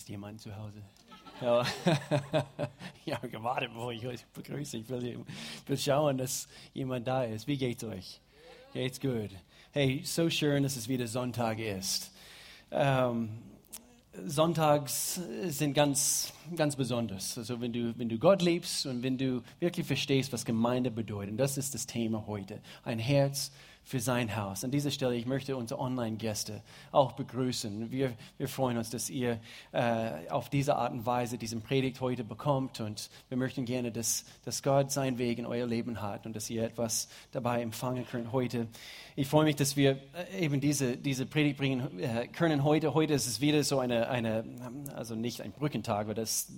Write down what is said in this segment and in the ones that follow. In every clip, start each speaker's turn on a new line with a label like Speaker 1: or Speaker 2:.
Speaker 1: Ist jemand zu Hause? Ja, habe gewartet, bevor ich euch begrüße. Ich will, will schauen, dass jemand da ist. Wie geht's euch? Geht's gut? Hey, so schön, dass es wieder Sonntag ist. Ähm, Sonntags sind ganz, ganz besonders. Also wenn du, wenn du Gott liebst und wenn du wirklich verstehst, was Gemeinde bedeutet. Und das ist das Thema heute. Ein Herz für sein Haus. An dieser Stelle, ich möchte unsere Online-Gäste auch begrüßen. Wir, wir freuen uns, dass ihr äh, auf diese Art und Weise diesen Predigt heute bekommt und wir möchten gerne, dass, dass Gott seinen Weg in euer Leben hat und dass ihr etwas dabei empfangen könnt heute. Ich freue mich, dass wir äh, eben diese, diese Predigt bringen äh, können heute. Heute ist es wieder so eine, eine also nicht ein Brückentag, aber das,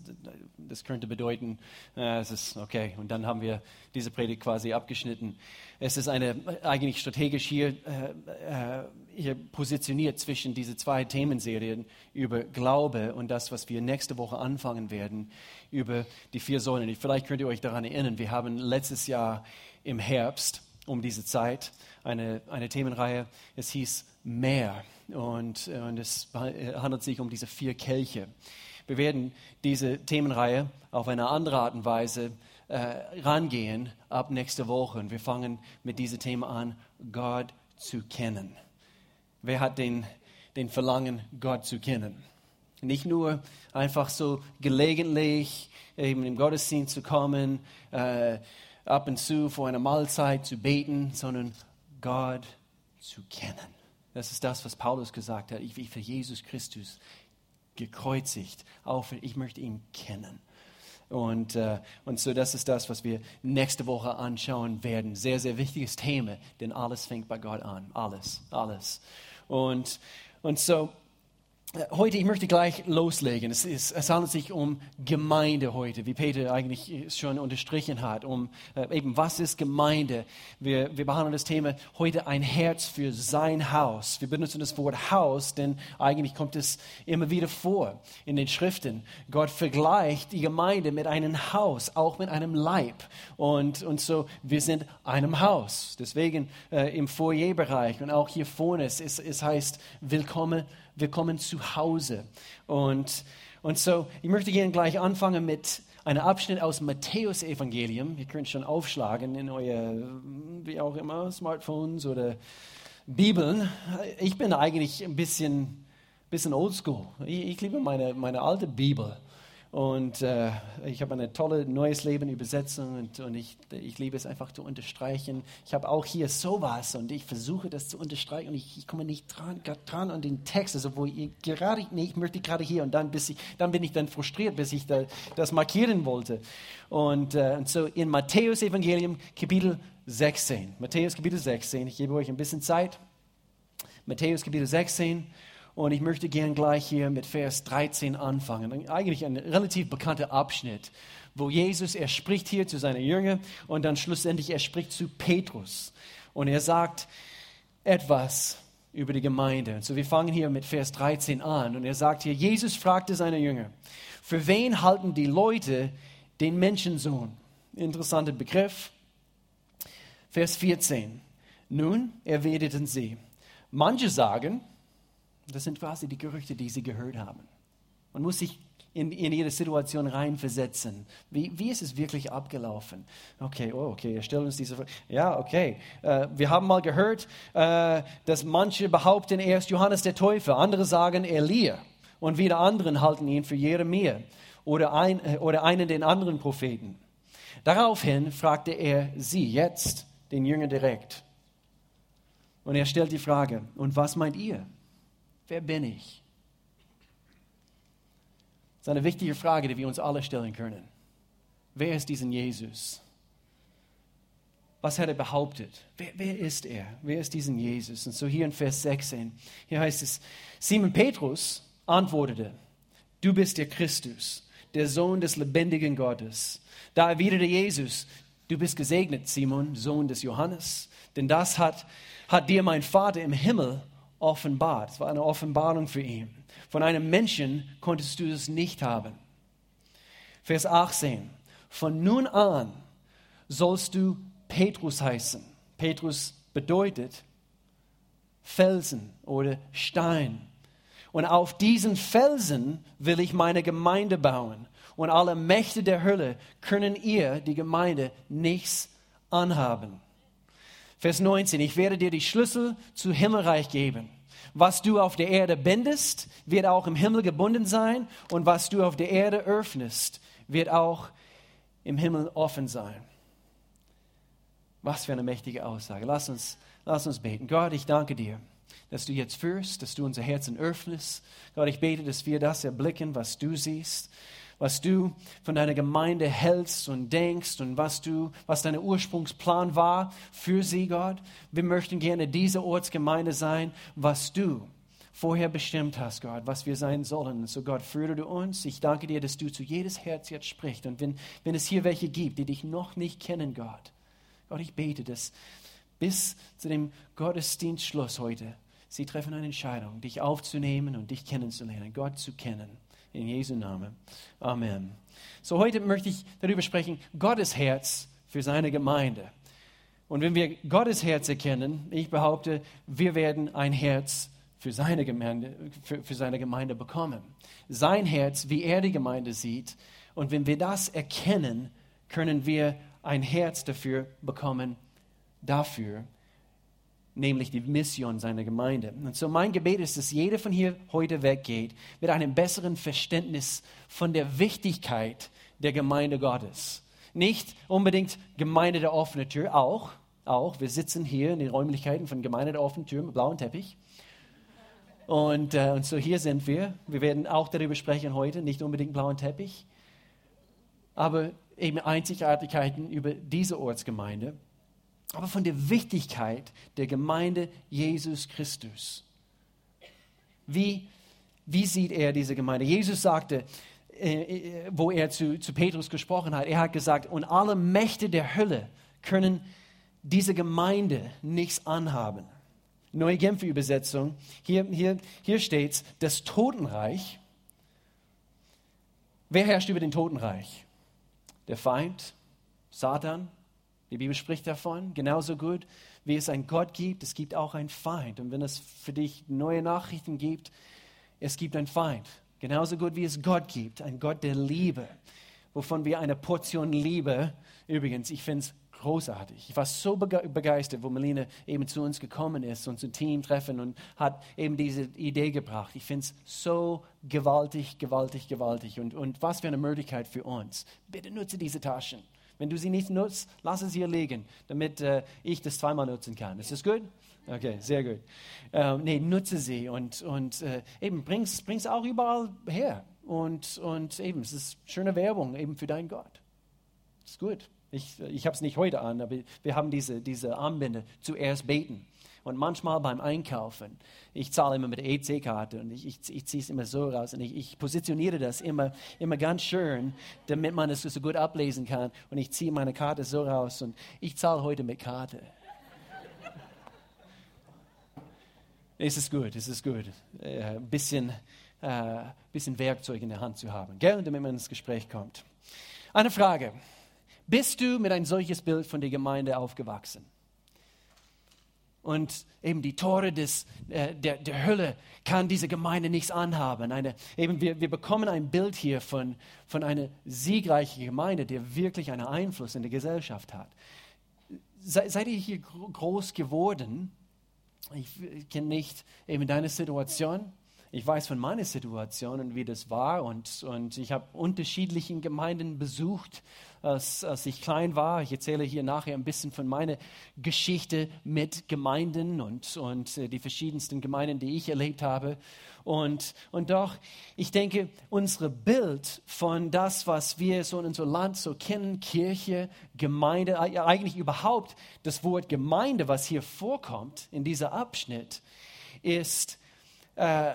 Speaker 1: das könnte bedeuten, äh, es ist okay. Und dann haben wir diese Predigt quasi abgeschnitten. Es ist eine eigentlich strategisch hier, äh, äh, hier positioniert zwischen diese zwei Themenserien über Glaube und das, was wir nächste Woche anfangen werden, über die vier Säulen. Vielleicht könnt ihr euch daran erinnern, wir haben letztes Jahr im Herbst um diese Zeit eine, eine Themenreihe, es hieß Meer und, und es handelt sich um diese vier Kelche. Wir werden diese Themenreihe auf eine andere Art und Weise äh, rangehen ab nächste Woche. Und wir fangen mit diesem Thema an, Gott zu kennen. Wer hat den, den Verlangen, Gott zu kennen? Nicht nur einfach so gelegentlich eben im Gottesdienst zu kommen, äh, ab und zu vor einer Mahlzeit zu beten, sondern Gott zu kennen. Das ist das, was Paulus gesagt hat. Ich bin für Jesus Christus gekreuzigt. Auch ich möchte ihn kennen. Und, äh, und so, das ist das, was wir nächste Woche anschauen werden. Sehr, sehr wichtiges Thema, denn alles fängt bei Gott an. Alles, alles. Und, und so, Heute, ich möchte gleich loslegen. Es, ist, es, handelt sich um Gemeinde heute, wie Peter eigentlich schon unterstrichen hat. Um äh, eben, was ist Gemeinde? Wir, wir behandeln das Thema heute ein Herz für sein Haus. Wir benutzen das Wort Haus, denn eigentlich kommt es immer wieder vor in den Schriften. Gott vergleicht die Gemeinde mit einem Haus, auch mit einem Leib. Und, und so, wir sind einem Haus. Deswegen äh, im Foyerbereich und auch hier vorne, es, es heißt, willkommen wir kommen zu Hause. Und, und so, ich möchte gerne gleich anfangen mit einem Abschnitt aus Matthäus Evangelium. Ihr könnt schon aufschlagen in euer, wie auch immer, Smartphones oder Bibeln. Ich bin eigentlich ein bisschen, bisschen oldschool. Ich, ich liebe meine, meine alte Bibel. Und äh, ich habe eine tolle Neues Leben Übersetzung und, und ich, ich liebe es einfach zu unterstreichen. Ich habe auch hier sowas und ich versuche das zu unterstreichen und ich, ich komme nicht dran, dran an den Text. Also wo ich gerade, nee, ich möchte gerade hier und dann, bis ich, dann bin ich dann frustriert, bis ich da, das markieren wollte. Und, äh, und so in Matthäus Evangelium Kapitel 16. Matthäus Kapitel 16. Ich gebe euch ein bisschen Zeit. Matthäus Kapitel 16. Und ich möchte gern gleich hier mit Vers 13 anfangen. Eigentlich ein relativ bekannter Abschnitt, wo Jesus, er spricht hier zu seinen Jüngern und dann schlussendlich er spricht zu Petrus. Und er sagt etwas über die Gemeinde. So wir fangen hier mit Vers 13 an. Und er sagt hier, Jesus fragte seine Jünger, für wen halten die Leute den Menschensohn? Interessanter Begriff. Vers 14. Nun erwideten sie, manche sagen, das sind quasi die Gerüchte, die sie gehört haben. Man muss sich in, in ihre Situation reinversetzen. Wie, wie ist es wirklich abgelaufen? Okay, oh, okay, wir stellen uns diese Frage. Ja, okay. Äh, wir haben mal gehört, äh, dass manche behaupten, er ist Johannes der Täufer, andere sagen Elia und wieder anderen halten ihn für Jeremia oder, ein, äh, oder einen den anderen Propheten. Daraufhin fragte er sie jetzt, den Jünger direkt. Und er stellt die Frage, und was meint ihr? Wer bin ich? Das ist eine wichtige Frage, die wir uns alle stellen können. Wer ist diesen Jesus? Was hat er behauptet? Wer, wer, ist er? Wer ist diesen Jesus? Und so hier in Vers 16, hier heißt es, Simon Petrus antwortete, du bist der Christus, der Sohn des lebendigen Gottes. Da erwiderte Jesus, du bist gesegnet, Simon, Sohn des Johannes, denn das hat, hat dir mein Vater im Himmel offenbart. Es war eine Offenbarung für ihn. Von einem Menschen konntest du es nicht haben. Vers 18. Von nun an sollst du Petrus heißen. Petrus bedeutet Felsen oder Stein. Und auf diesen Felsen will ich meine Gemeinde bauen. Und alle Mächte der Hölle können ihr, die Gemeinde, nichts anhaben. Vers 19, ich werde dir die Schlüssel zu Himmelreich geben. Was du auf der Erde bindest, wird auch im Himmel gebunden sein. Und was du auf der Erde öffnest, wird auch im Himmel offen sein. Was für eine mächtige Aussage. Lass uns, lass uns beten. Gott, ich danke dir, dass du jetzt führst, dass du unser Herzen öffnest. Gott, ich bete, dass wir das erblicken, was du siehst was du von deiner Gemeinde hältst und denkst und was du, was dein Ursprungsplan war für sie, Gott. Wir möchten gerne diese Ortsgemeinde sein, was du vorher bestimmt hast, Gott, was wir sein sollen. So Gott, führe du uns. Ich danke dir, dass du zu jedes Herz jetzt sprichst. Und wenn, wenn es hier welche gibt, die dich noch nicht kennen, Gott, Gott, ich bete, dass bis zu dem Gottesdienstschluss heute sie treffen eine Entscheidung, dich aufzunehmen und dich kennenzulernen, Gott zu kennen. In Jesu Namen. Amen. So heute möchte ich darüber sprechen, Gottes Herz für seine Gemeinde. Und wenn wir Gottes Herz erkennen, ich behaupte, wir werden ein Herz für seine Gemeinde, für, für seine Gemeinde bekommen. Sein Herz, wie er die Gemeinde sieht. Und wenn wir das erkennen, können wir ein Herz dafür bekommen, dafür, nämlich die Mission seiner Gemeinde. Und so mein Gebet ist, dass jeder von hier heute weggeht mit einem besseren Verständnis von der Wichtigkeit der Gemeinde Gottes. Nicht unbedingt Gemeinde der offenen Tür, auch, auch. Wir sitzen hier in den Räumlichkeiten von Gemeinde der offenen Tür mit blauem Teppich. Und, äh, und so hier sind wir. Wir werden auch darüber sprechen heute, nicht unbedingt blauen Teppich, aber eben Einzigartigkeiten über diese Ortsgemeinde aber von der Wichtigkeit der Gemeinde Jesus Christus. Wie, wie sieht er diese Gemeinde? Jesus sagte, äh, äh, wo er zu, zu Petrus gesprochen hat, er hat gesagt, und alle Mächte der Hölle können diese Gemeinde nichts anhaben. Neue Genfer Übersetzung, hier, hier, hier steht das Totenreich. Wer herrscht über den Totenreich? Der Feind, Satan, die Bibel spricht davon, genauso gut wie es einen Gott gibt, es gibt auch einen Feind. Und wenn es für dich neue Nachrichten gibt, es gibt einen Feind. Genauso gut wie es Gott gibt, ein Gott der Liebe, wovon wir eine Portion Liebe, übrigens, ich finde es großartig. Ich war so begeistert, wo Melina eben zu uns gekommen ist und zum Team treffen und hat eben diese Idee gebracht. Ich finde es so gewaltig, gewaltig, gewaltig. Und, und was für eine Möglichkeit für uns. Bitte nutze diese Taschen. Wenn du sie nicht nutzt, lass es hier liegen, damit äh, ich das zweimal nutzen kann. Ist das gut? Okay, sehr gut. Ähm, nee, nutze sie und, und äh, eben bring's, bring's auch überall her. Und, und eben, es ist schöne Werbung eben für deinen Gott. Ist gut. Ich, ich habe es nicht heute an, aber wir haben diese, diese Armbinde. Zuerst beten. Und manchmal beim Einkaufen, ich zahle immer mit der EC-Karte und ich, ich, ich ziehe es immer so raus und ich, ich, positioniere das immer, immer ganz schön, damit man es so gut ablesen kann. Und ich ziehe meine Karte so raus und ich zahle heute mit Karte. es ist gut, es ist gut, ein äh, bisschen, äh, bisschen Werkzeug in der Hand zu haben, gell? damit man ins Gespräch kommt. Eine Frage. Bist du mit ein solches Bild von der Gemeinde aufgewachsen? Und eben die Tore des, äh, der, der Hölle kann diese Gemeinde nichts anhaben. Eine, eben wir, wir bekommen ein Bild hier von, von einer siegreichen Gemeinde, die wirklich einen Einfluss in der Gesellschaft hat. Se, seid ihr hier groß geworden? Ich, ich kenne nicht eben deine Situation. Ich weiß von meiner Situation und wie das war. Und, und ich habe unterschiedliche Gemeinden besucht als, als ich klein war. Ich erzähle hier nachher ein bisschen von meiner Geschichte mit Gemeinden und, und äh, die verschiedensten Gemeinden, die ich erlebt habe. Und, und doch, ich denke, unser Bild von das, was wir so in unserem Land so kennen, Kirche, Gemeinde, eigentlich überhaupt das Wort Gemeinde, was hier vorkommt in dieser Abschnitt, ist äh,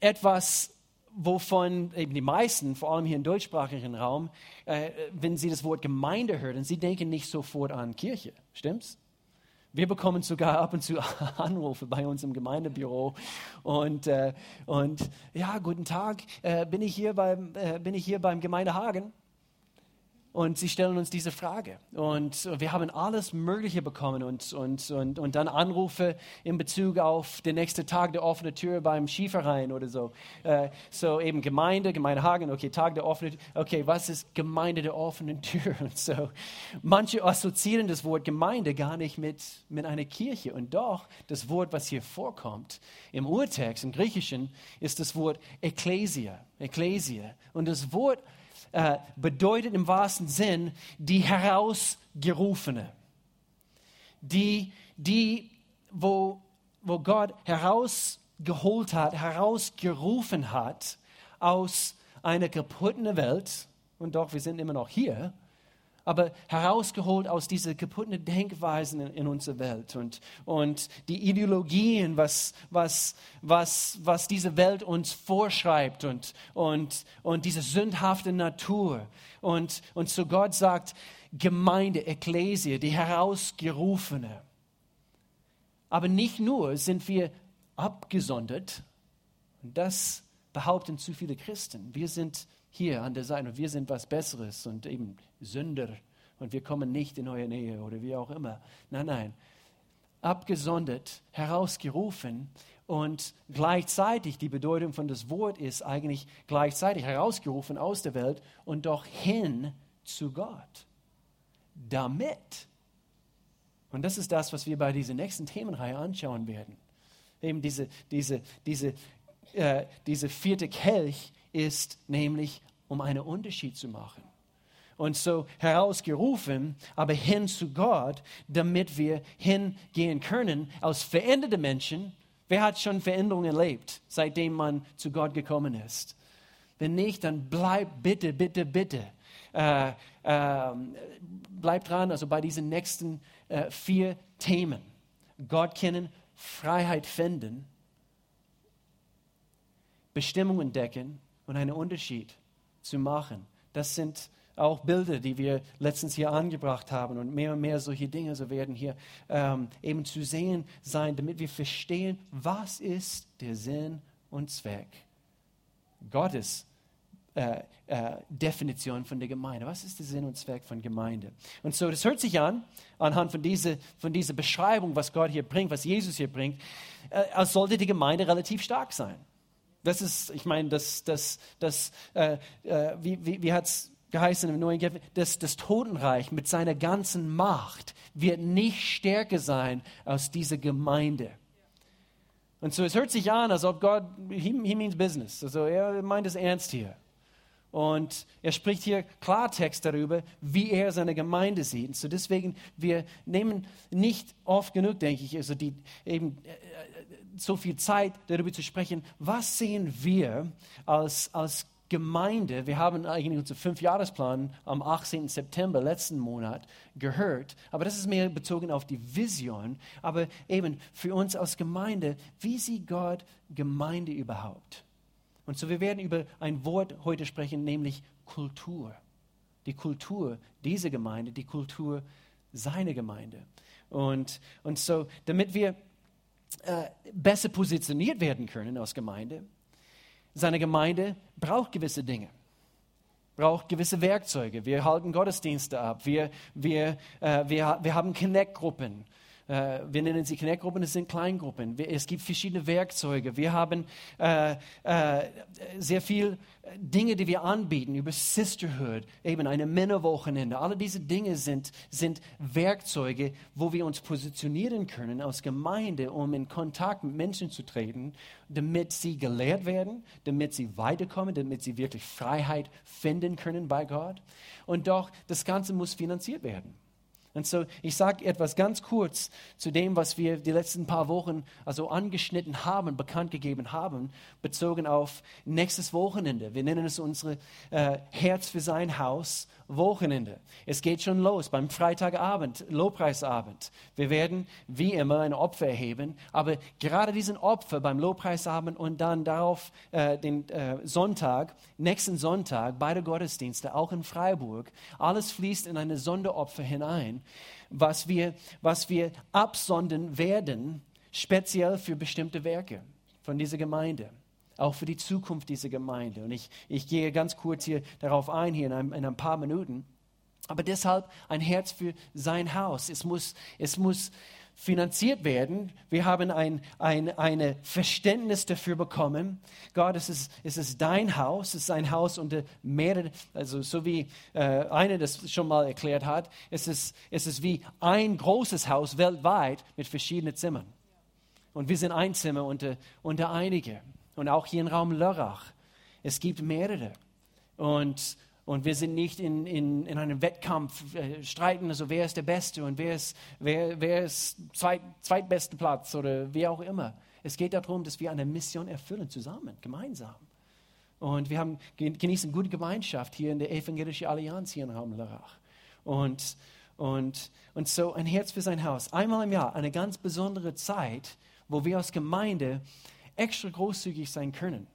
Speaker 1: etwas wovon eben die meisten, vor allem hier im deutschsprachigen Raum, äh, wenn sie das Wort Gemeinde hören, sie denken nicht sofort an Kirche. Stimmt's? Wir bekommen sogar ab und zu Anrufe bei uns im Gemeindebüro und, äh, und ja, guten Tag, äh, bin, ich hier beim, äh, bin ich hier beim Gemeindehagen? Und sie stellen uns diese Frage. Und wir haben alles Mögliche bekommen und, und, und, und dann Anrufe in Bezug auf den nächsten Tag der offenen Tür beim Skiverein oder so. Äh, so eben Gemeinde, Gemeinde Hagen, okay, Tag der offenen Tür. Okay, was ist Gemeinde der offenen Tür? Und so. Manche assoziieren das Wort Gemeinde gar nicht mit, mit einer Kirche. Und doch, das Wort, was hier vorkommt, im Urtext, im Griechischen, ist das Wort Ekklesia. Ekklesia. Und das Wort äh, bedeutet im wahrsten Sinn die Herausgerufene. Die, die wo, wo Gott herausgeholt hat, herausgerufen hat aus einer kaputten Welt. Und doch, wir sind immer noch hier aber herausgeholt aus dieser kaputten Denkweisen in, in unserer Welt und, und die Ideologien, was, was, was, was diese Welt uns vorschreibt und, und, und diese sündhafte Natur. Und, und so Gott sagt, Gemeinde, Ekklesie, die Herausgerufene. Aber nicht nur sind wir abgesondert, das behaupten zu viele Christen. Wir sind hier an der Seite und wir sind was Besseres und eben Sünder und wir kommen nicht in eure Nähe oder wie auch immer. Nein, nein. Abgesondert, herausgerufen und gleichzeitig, die Bedeutung von das Wort ist eigentlich gleichzeitig herausgerufen aus der Welt und doch hin zu Gott. Damit. Und das ist das, was wir bei dieser nächsten Themenreihe anschauen werden. Eben diese, diese, diese, äh, diese vierte Kelch ist nämlich, um einen Unterschied zu machen. Und so herausgerufen, aber hin zu Gott, damit wir hingehen können als veränderte Menschen. Wer hat schon Veränderungen erlebt, seitdem man zu Gott gekommen ist? Wenn nicht, dann bleib bitte, bitte, bitte. Äh, äh, bleib dran, also bei diesen nächsten äh, vier Themen. Gott kennen, Freiheit finden, Bestimmung entdecken und einen Unterschied zu machen. Das sind auch Bilder, die wir letztens hier angebracht haben und mehr und mehr solche Dinge so werden hier ähm, eben zu sehen sein, damit wir verstehen, was ist der Sinn und Zweck Gottes äh, äh, Definition von der Gemeinde. Was ist der Sinn und Zweck von Gemeinde? Und so, das hört sich an, anhand von dieser, von dieser Beschreibung, was Gott hier bringt, was Jesus hier bringt, äh, als sollte die Gemeinde relativ stark sein. Das ist, ich meine, das, das, das, äh, äh, wie, wie, wie hat es geheißen im Neuen Gesetz, das, das Totenreich mit seiner ganzen Macht wird nicht stärker sein als diese Gemeinde. Und so, es hört sich an, als ob Gott, he, he means business. Also er meint es ernst hier. Und er spricht hier Klartext darüber, wie er seine Gemeinde sieht. Und so deswegen, wir nehmen nicht oft genug, denke ich, also die, eben äh, so viel Zeit darüber zu sprechen, was sehen wir als, als Gemeinde, wir haben eigentlich unseren Fünfjahresplan am 18. September letzten Monat gehört, aber das ist mehr bezogen auf die Vision, aber eben für uns als Gemeinde, wie sieht Gott Gemeinde überhaupt? Und so wir werden über ein Wort heute sprechen, nämlich Kultur. Die Kultur dieser Gemeinde, die Kultur seiner Gemeinde. Und, und so, damit wir äh, besser positioniert werden können als Gemeinde. Seine Gemeinde braucht gewisse Dinge, braucht gewisse Werkzeuge. Wir halten Gottesdienste ab, wir, wir, äh, wir, wir haben Connect-Gruppen, äh, wir nennen sie Connect-Gruppen, es sind Kleingruppen. Es gibt verschiedene Werkzeuge. Wir haben äh, äh, sehr viele Dinge, die wir anbieten über Sisterhood, eben eine Männerwochenende. Alle diese Dinge sind, sind Werkzeuge, wo wir uns positionieren können als Gemeinde, um in Kontakt mit Menschen zu treten, damit sie gelehrt werden, damit sie weiterkommen, damit sie wirklich Freiheit finden können bei Gott. Und doch, das Ganze muss finanziert werden. Und so, ich sage etwas ganz kurz zu dem, was wir die letzten paar Wochen also angeschnitten haben, bekannt gegeben haben, bezogen auf nächstes Wochenende. Wir nennen es unsere äh, Herz für sein Haus Wochenende. Es geht schon los beim Freitagabend, Lobpreisabend. Wir werden wie immer ein Opfer erheben, aber gerade diesen Opfer beim Lobpreisabend und dann darauf äh, den äh, Sonntag, nächsten Sonntag, beide Gottesdienste, auch in Freiburg, alles fließt in eine Sonderopfer hinein, was wir, was wir absondern werden, speziell für bestimmte Werke von dieser Gemeinde auch für die Zukunft dieser Gemeinde. Und ich, ich gehe ganz kurz hier darauf ein, hier in ein, in ein paar Minuten. Aber deshalb ein Herz für sein Haus. Es muss, es muss finanziert werden. Wir haben ein, ein eine Verständnis dafür bekommen. Gott, es ist, es ist dein Haus, es ist ein Haus unter mehreren, also so wie äh, einer das schon mal erklärt hat, es ist, es ist wie ein großes Haus weltweit mit verschiedenen Zimmern. Und wir sind ein Zimmer unter, unter einige. Und auch hier im Raum Lörrach. Es gibt mehrere. Und und wir sind nicht in, in, in einem Wettkampf äh, streiten, also wer ist der Beste und wer ist, wer, wer ist zweit, zweitbeste Platz oder wie auch immer. Es geht darum, dass wir eine Mission erfüllen, zusammen, gemeinsam. Und wir haben, genießen gute Gemeinschaft hier in der Evangelischen Allianz hier in Raum Lörrach. Und, und, und so ein Herz für sein Haus. Einmal im Jahr eine ganz besondere Zeit, wo wir als Gemeinde extra großzügig sein können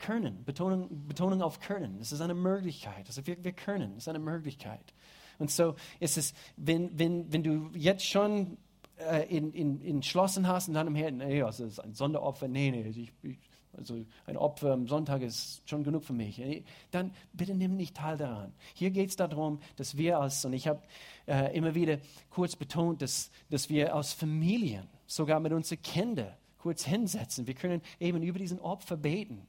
Speaker 1: können. Betonung, Betonung auf können. Es ist eine Möglichkeit. Also wir, wir können. Es ist eine Möglichkeit. Und so ist es, wenn, wenn, wenn du jetzt schon äh, in, in, entschlossen hast und dann im Herzen, nee, also es ist ein Sonderopfer, nee, nee, ich, ich, also ein Opfer am Sonntag ist schon genug für mich. Dann bitte nimm nicht teil daran. Hier geht es darum, dass wir als, und ich habe äh, immer wieder kurz betont, dass, dass wir aus Familien, sogar mit unseren Kindern, kurz hinsetzen. Wir können eben über diesen Opfer beten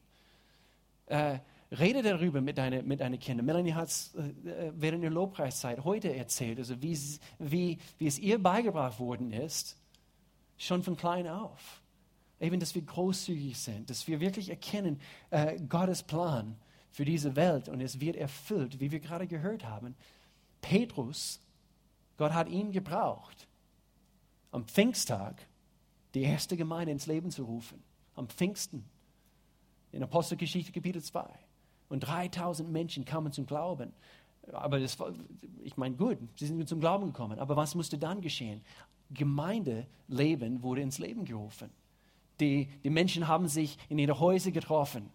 Speaker 1: äh, rede darüber mit deinen mit deine Kindern. Melanie hat es äh, während der Lobpreiszeit heute erzählt, also wie, wie, wie es ihr beigebracht worden ist, schon von klein auf. Eben, dass wir großzügig sind, dass wir wirklich erkennen, äh, Gottes Plan für diese Welt und es wird erfüllt, wie wir gerade gehört haben. Petrus, Gott hat ihn gebraucht, am Pfingsttag die erste Gemeinde ins Leben zu rufen. Am Pfingsten in Apostelgeschichte Kapitel 2. Und 3000 Menschen kamen zum Glauben. Aber das ich meine, gut, sie sind zum Glauben gekommen. Aber was musste dann geschehen? Gemeindeleben wurde ins Leben gerufen. Die, die Menschen haben sich in ihre Häuser getroffen.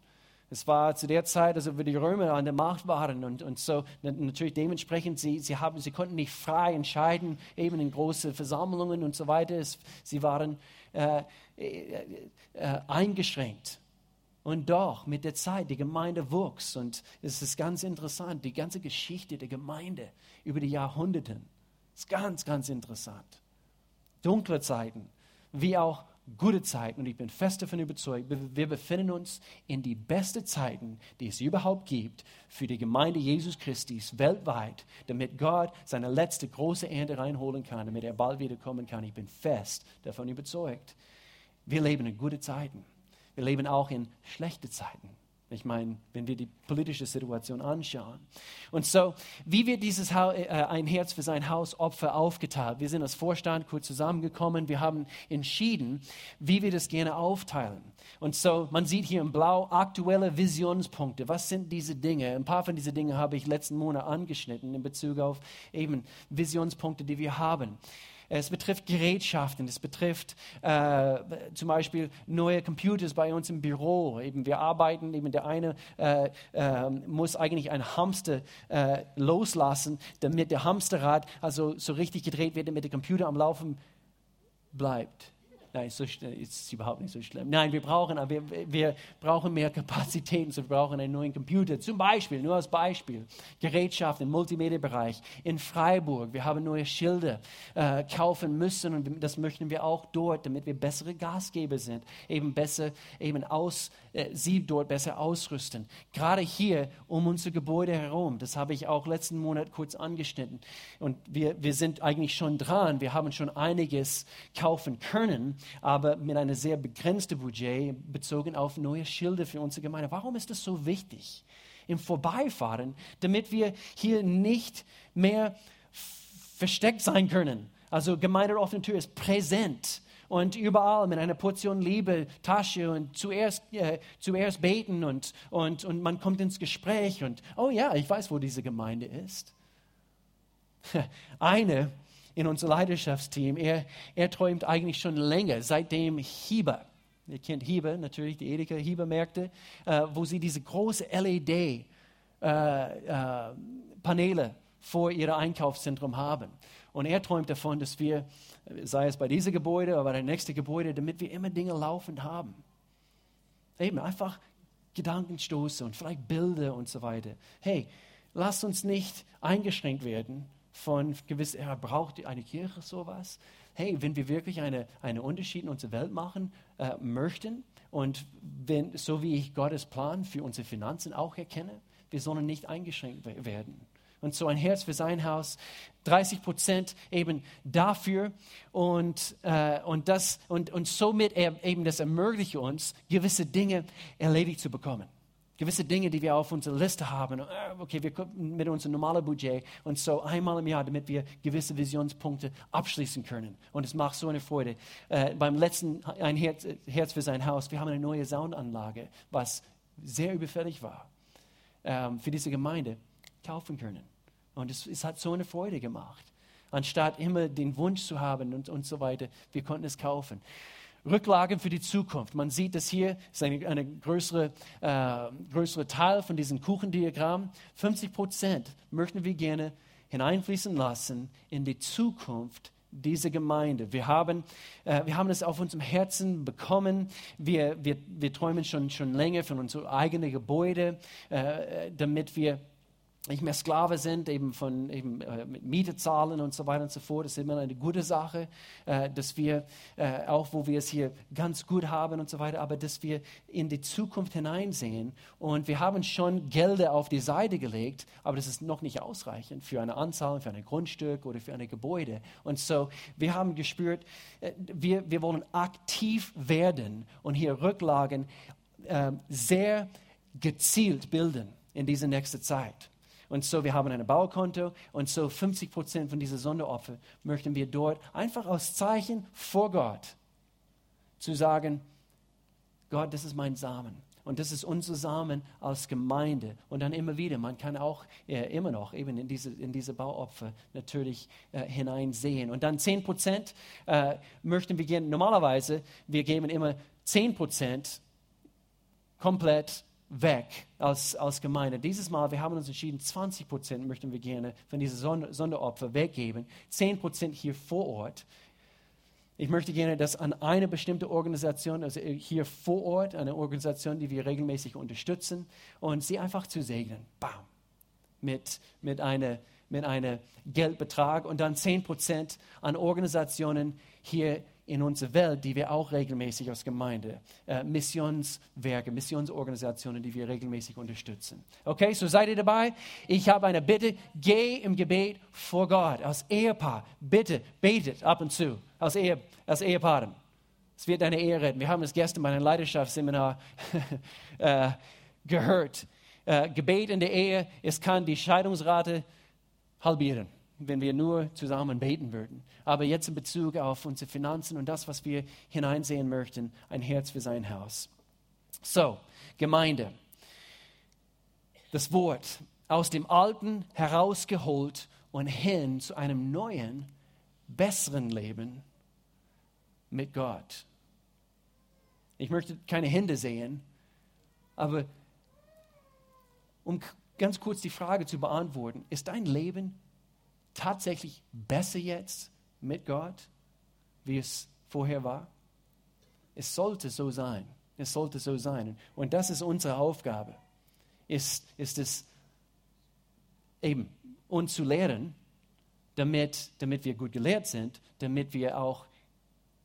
Speaker 1: Es war zu der Zeit, also wo die Römer an der Macht waren und, und so natürlich dementsprechend, sie, sie, haben, sie konnten nicht frei entscheiden, eben in große Versammlungen und so weiter. Es, sie waren äh, äh, äh, eingeschränkt. Und doch, mit der Zeit, die Gemeinde wuchs. Und es ist ganz interessant, die ganze Geschichte der Gemeinde über die Jahrhunderte ist ganz, ganz interessant. Dunkle Zeiten, wie auch gute Zeiten. Und ich bin fest davon überzeugt, wir befinden uns in die besten Zeiten, die es überhaupt gibt für die Gemeinde Jesus Christus weltweit, damit Gott seine letzte große Ernte reinholen kann, damit er bald wiederkommen kann. Ich bin fest davon überzeugt. Wir leben in gute Zeiten. Wir leben auch in schlechte Zeiten. Ich meine, wenn wir die politische Situation anschauen. Und so, wie wird dieses ha äh, ein Herz für sein Haus Opfer aufgeteilt? Wir sind als Vorstand kurz zusammengekommen. Wir haben entschieden, wie wir das gerne aufteilen. Und so, man sieht hier in Blau aktuelle Visionspunkte. Was sind diese Dinge? Ein paar von diesen Dingen habe ich letzten Monat angeschnitten in Bezug auf eben Visionspunkte, die wir haben. Es betrifft Gerätschaften, es betrifft äh, zum Beispiel neue Computers bei uns im Büro. Eben wir arbeiten, eben der eine äh, äh, muss eigentlich ein Hamster äh, loslassen, damit der Hamsterrad also so richtig gedreht wird, damit der Computer am Laufen bleibt. Nein, so ist überhaupt nicht so schlimm. Nein, wir brauchen, wir, wir brauchen mehr Kapazitäten, wir brauchen einen neuen Computer. Zum Beispiel, nur als Beispiel, Gerätschaft im Multimedia-Bereich in Freiburg. Wir haben neue Schilder äh, kaufen müssen und das möchten wir auch dort, damit wir bessere Gastgeber sind, eben besser, eben aus, äh, sie dort besser ausrüsten. Gerade hier um unser Gebäude herum, das habe ich auch letzten Monat kurz angeschnitten. Und wir, wir sind eigentlich schon dran, wir haben schon einiges kaufen können aber mit einem sehr begrenzten Budget bezogen auf neue Schilder für unsere Gemeinde. Warum ist das so wichtig? Im Vorbeifahren, damit wir hier nicht mehr versteckt sein können. Also Gemeinde offene Tür ist präsent und überall mit einer Portion Liebe, Tasche und zuerst, äh, zuerst beten und, und, und man kommt ins Gespräch und, oh ja, ich weiß, wo diese Gemeinde ist. Eine in unser Leidenschaftsteam, er, er träumt eigentlich schon länger, seitdem Hieber, ihr kennt Hieber natürlich, die Edeka Hieber-Märkte, äh, wo sie diese große LED-Paneele äh, äh, vor ihrem Einkaufszentrum haben. Und er träumt davon, dass wir, sei es bei diesem Gebäude oder bei der nächsten Gebäude, damit wir immer Dinge laufend haben. Eben einfach Gedankenstoße und vielleicht Bilder und so weiter. Hey, lasst uns nicht eingeschränkt werden von gewiss, er braucht eine Kirche sowas. Hey, wenn wir wirklich eine, einen Unterschied in unserer Welt machen äh, möchten und wenn, so wie ich Gottes Plan für unsere Finanzen auch erkenne, wir sollen nicht eingeschränkt werden. Und so ein Herz für sein Haus, 30 Prozent eben dafür. Und, äh, und, das, und, und somit eben das ermöglicht uns, gewisse Dinge erledigt zu bekommen. Gewisse Dinge, die wir auf unserer Liste haben. Äh, okay, wir kommen mit unserem normalen Budget und so einmal im Jahr, damit wir gewisse Visionspunkte abschließen können. Und es macht so eine Freude. Äh, beim letzten ein Herz, Herz, für sein Haus, wir haben eine neue Soundanlage, was sehr überfällig war ähm, für diese Gemeinde, kaufen können. Und es, es, hat so eine Freude gemacht. Anstatt immer den Wunsch zu haben und, und so weiter, wir konnten es kaufen. Rücklagen für die Zukunft. Man sieht das hier, ist ein eine größere, äh, größere Teil von diesem Kuchendiagramm. 50 Prozent möchten wir gerne hineinfließen lassen in die Zukunft dieser Gemeinde. Wir haben, äh, wir haben es auf unserem Herzen bekommen. Wir, wir, wir träumen schon, schon länger von unserem eigenen Gebäude, äh, damit wir nicht mehr Sklave sind, eben von eben, äh, Miete zahlen und so weiter und so fort. Das ist immer eine gute Sache, äh, dass wir, äh, auch wo wir es hier ganz gut haben und so weiter, aber dass wir in die Zukunft hineinsehen. Und wir haben schon Gelder auf die Seite gelegt, aber das ist noch nicht ausreichend für eine Anzahl, für ein Grundstück oder für ein Gebäude. Und so, wir haben gespürt, äh, wir, wir wollen aktiv werden und hier Rücklagen äh, sehr gezielt bilden in dieser nächsten Zeit. Und so, wir haben ein Baukonto und so 50 Prozent von dieser Sonderopfer möchten wir dort einfach aus Zeichen vor Gott zu sagen, Gott, das ist mein Samen. Und das ist unser Samen als Gemeinde. Und dann immer wieder, man kann auch äh, immer noch eben in diese, in diese Bauopfer natürlich äh, hineinsehen. Und dann 10 Prozent äh, möchten wir gehen. Normalerweise, wir geben immer 10 Prozent komplett weg als, als Gemeinde. Dieses Mal, wir haben uns entschieden, 20 Prozent möchten wir gerne von diesen Sonderopfer weggeben, 10 Prozent hier vor Ort. Ich möchte gerne, dass an eine bestimmte Organisation, also hier vor Ort, eine Organisation, die wir regelmäßig unterstützen, und sie einfach zu segnen. Bam. Mit, mit einem mit eine Geldbetrag und dann 10 Prozent an Organisationen hier in unserer Welt, die wir auch regelmäßig als Gemeinde, äh, Missionswerke, Missionsorganisationen, die wir regelmäßig unterstützen. Okay, so seid ihr dabei? Ich habe eine Bitte, geh im Gebet vor Gott, als Ehepaar, bitte betet ab und zu, als, Ehe, als Ehepaaren. Es wird deine Ehe retten. Wir haben es gestern bei einem Leidenschaftsseminar äh, gehört. Äh, Gebet in der Ehe, es kann die Scheidungsrate halbieren wenn wir nur zusammen beten würden. Aber jetzt in Bezug auf unsere Finanzen und das, was wir hineinsehen möchten, ein Herz für sein Haus. So, Gemeinde. Das Wort aus dem Alten herausgeholt und hin zu einem neuen, besseren Leben mit Gott. Ich möchte keine Hände sehen, aber um ganz kurz die Frage zu beantworten, ist dein Leben tatsächlich besser jetzt mit Gott, wie es vorher war? Es sollte so sein. Es sollte so sein. Und das ist unsere Aufgabe. Ist, ist es eben, uns zu lehren, damit, damit wir gut gelehrt sind, damit wir auch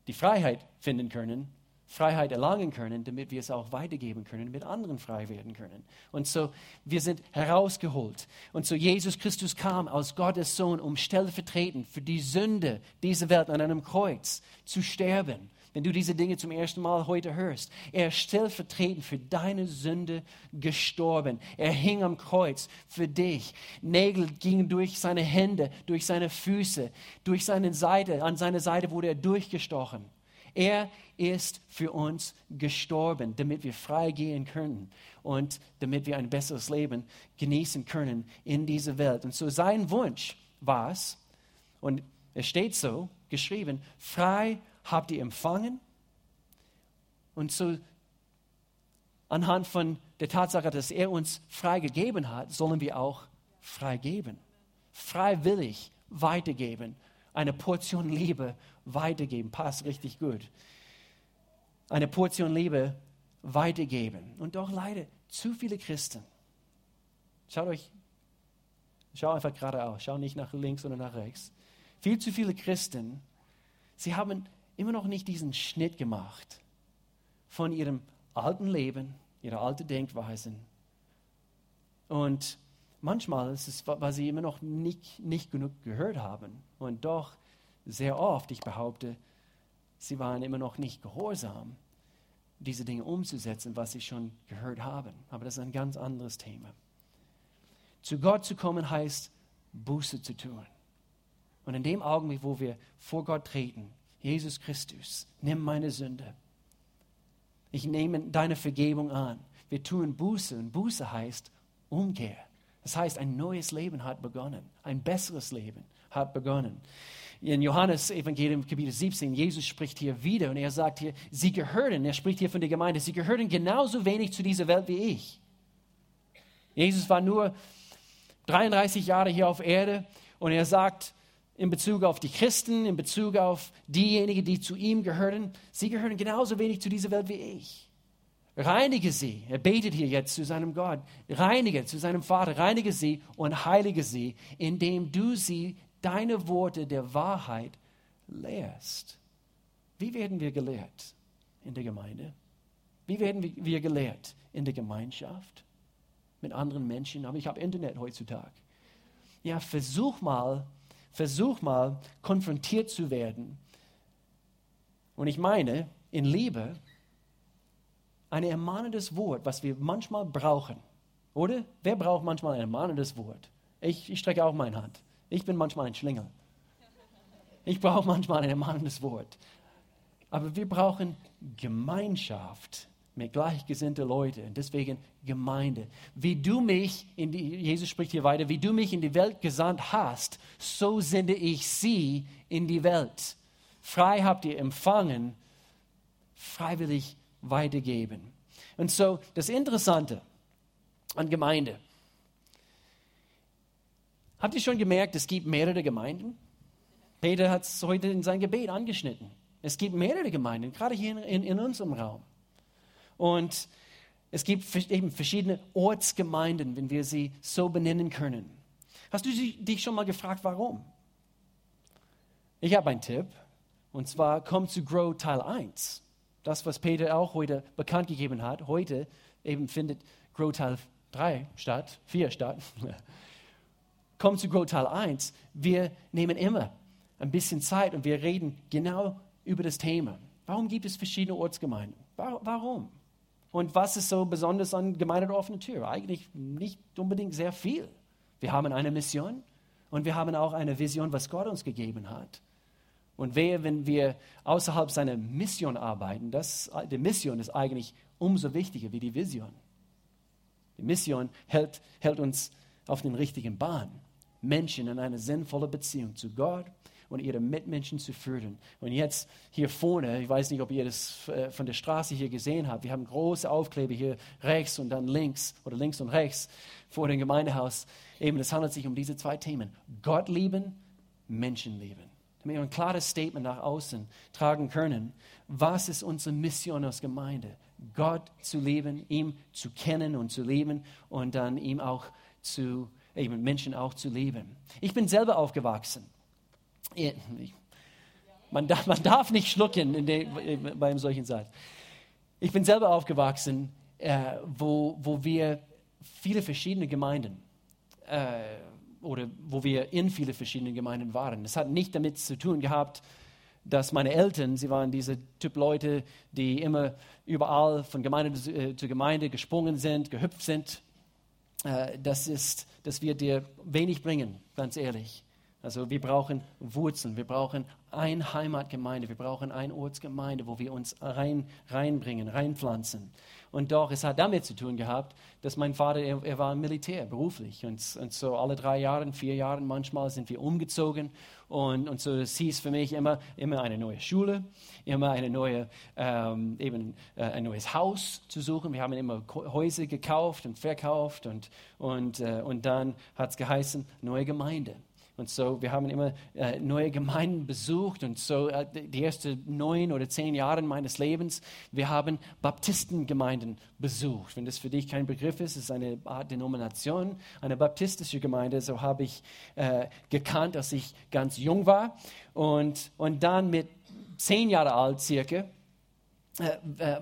Speaker 1: die Freiheit finden können, Freiheit erlangen können, damit wir es auch weitergeben können, damit anderen frei werden können. Und so, wir sind herausgeholt. Und so, Jesus Christus kam als Gottes Sohn, um stellvertretend für die Sünde dieser Welt an einem Kreuz zu sterben. Wenn du diese Dinge zum ersten Mal heute hörst, er ist stellvertretend für deine Sünde gestorben. Er hing am Kreuz für dich. Nägel gingen durch seine Hände, durch seine Füße, durch seine Seite. An seine Seite wurde er durchgestochen. Er ist für uns gestorben, damit wir frei gehen können und damit wir ein besseres Leben genießen können in dieser Welt. Und so sein Wunsch war es, und es steht so geschrieben, frei habt ihr empfangen. Und so anhand von der Tatsache, dass er uns frei gegeben hat, sollen wir auch frei geben. Freiwillig weitergeben. Eine Portion Liebe weitergeben. Passt richtig gut. Eine Portion Liebe weitergeben. Und doch leider zu viele Christen. Schaut euch Schau einfach geradeaus, schau nicht nach links oder nach rechts. Viel zu viele Christen, sie haben immer noch nicht diesen Schnitt gemacht von ihrem alten Leben, ihrer alten Denkweisen. Und manchmal ist es, weil sie immer noch nicht, nicht genug gehört haben. Und doch sehr oft, ich behaupte, sie waren immer noch nicht gehorsam, diese Dinge umzusetzen, was sie schon gehört haben. Aber das ist ein ganz anderes Thema. Zu Gott zu kommen heißt, Buße zu tun. Und in dem Augenblick, wo wir vor Gott treten, Jesus Christus, nimm meine Sünde. Ich nehme deine Vergebung an. Wir tun Buße und Buße heißt Umkehr. Das heißt, ein neues Leben hat begonnen. Ein besseres Leben hat begonnen. In Johannes Evangelium Kapitel 17, Jesus spricht hier wieder und er sagt hier, sie gehörten, er spricht hier von der Gemeinde, sie gehörten genauso wenig zu dieser Welt wie ich. Jesus war nur 33 Jahre hier auf Erde und er sagt in Bezug auf die Christen, in Bezug auf diejenigen, die zu ihm gehören, sie gehören genauso wenig zu dieser Welt wie ich. Reinige sie, er betet hier jetzt zu seinem Gott, reinige zu seinem Vater, reinige sie und heilige sie, indem du sie deine Worte der Wahrheit lehrst. Wie werden wir gelehrt in der Gemeinde? Wie werden wir gelehrt in der Gemeinschaft? mit anderen Menschen, aber ich habe Internet heutzutage. Ja, versuch mal, versuch mal, konfrontiert zu werden. Und ich meine, in Liebe, ein ermahnendes Wort, was wir manchmal brauchen. Oder? Wer braucht manchmal ein ermahnendes Wort? Ich, ich strecke auch meine Hand. Ich bin manchmal ein Schlingel. Ich brauche manchmal ein ermahnendes Wort. Aber wir brauchen Gemeinschaft mit gleichgesinnten Leuten. Deswegen Gemeinde. Wie du mich, in die, Jesus spricht hier weiter, wie du mich in die Welt gesandt hast, so sende ich sie in die Welt. Frei habt ihr empfangen, freiwillig weitergeben. Und so das Interessante an Gemeinde. Habt ihr schon gemerkt, es gibt mehrere Gemeinden? Peter hat es heute in sein Gebet angeschnitten. Es gibt mehrere Gemeinden, gerade hier in, in unserem Raum. Und es gibt eben verschiedene Ortsgemeinden, wenn wir sie so benennen können. Hast du dich schon mal gefragt, warum? Ich habe einen Tipp, und zwar komm zu Grow Teil 1. Das, was Peter auch heute bekannt gegeben hat. Heute eben findet Grow Teil 3 statt, 4 statt. komm zu Grow Teil 1. Wir nehmen immer ein bisschen Zeit und wir reden genau über das Thema. Warum gibt es verschiedene Ortsgemeinden? Warum? Und was ist so besonders an Gemeinde der offenen Tür? Eigentlich nicht unbedingt sehr viel. Wir haben eine Mission und wir haben auch eine Vision, was Gott uns gegeben hat. Und wehe, wenn wir außerhalb seiner Mission arbeiten, das, die Mission ist eigentlich umso wichtiger wie die Vision. Die Mission hält, hält uns auf den richtigen Bahn. Menschen in eine sinnvolle Beziehung zu Gott und ihre Mitmenschen zu führen. Und jetzt hier vorne, ich weiß nicht, ob ihr das äh, von der Straße hier gesehen habt, wir haben große Aufkleber hier rechts und dann links oder links und rechts vor dem Gemeindehaus. Eben, es handelt sich um diese zwei Themen. Gott lieben, Menschen lieben. Damit wir ein klares Statement nach außen tragen können. Was ist unsere Mission als Gemeinde? Gott zu lieben, ihm zu kennen und zu lieben und dann ihm auch zu, eben Menschen auch zu lieben. Ich bin selber aufgewachsen man darf, man darf nicht schlucken dem, bei einem solchen Satz. Ich bin selber aufgewachsen, äh, wo, wo wir viele verschiedene Gemeinden äh, oder wo wir in viele verschiedene Gemeinden waren. Das hat nicht damit zu tun gehabt, dass meine Eltern, sie waren diese Typ Leute, die immer überall von Gemeinde äh, zu Gemeinde gesprungen sind, gehüpft sind. Äh, das ist, das wird dir wenig bringen, ganz ehrlich. Also wir brauchen Wurzeln, wir brauchen eine Heimatgemeinde, wir brauchen eine Ortsgemeinde, wo wir uns rein, reinbringen, reinpflanzen. Und doch, es hat damit zu tun gehabt, dass mein Vater, er, er war Militär, beruflich. Und, und, so alle drei Jahre, vier Jahre manchmal sind wir umgezogen. Und, und so, das hieß für mich immer, immer eine neue Schule, immer eine neue, ähm, eben, äh, ein neues Haus zu suchen. Wir haben immer Häuser gekauft und verkauft. Und, und, äh, und dann hat es geheißen, neue Gemeinde. Und so, wir haben immer äh, neue Gemeinden besucht und so äh, die ersten neun oder zehn Jahre meines Lebens, wir haben Baptistengemeinden besucht. Wenn das für dich kein Begriff ist, ist eine Art Denomination, eine baptistische Gemeinde. So habe ich äh, gekannt, als ich ganz jung war. Und, und dann mit zehn Jahren alt circa,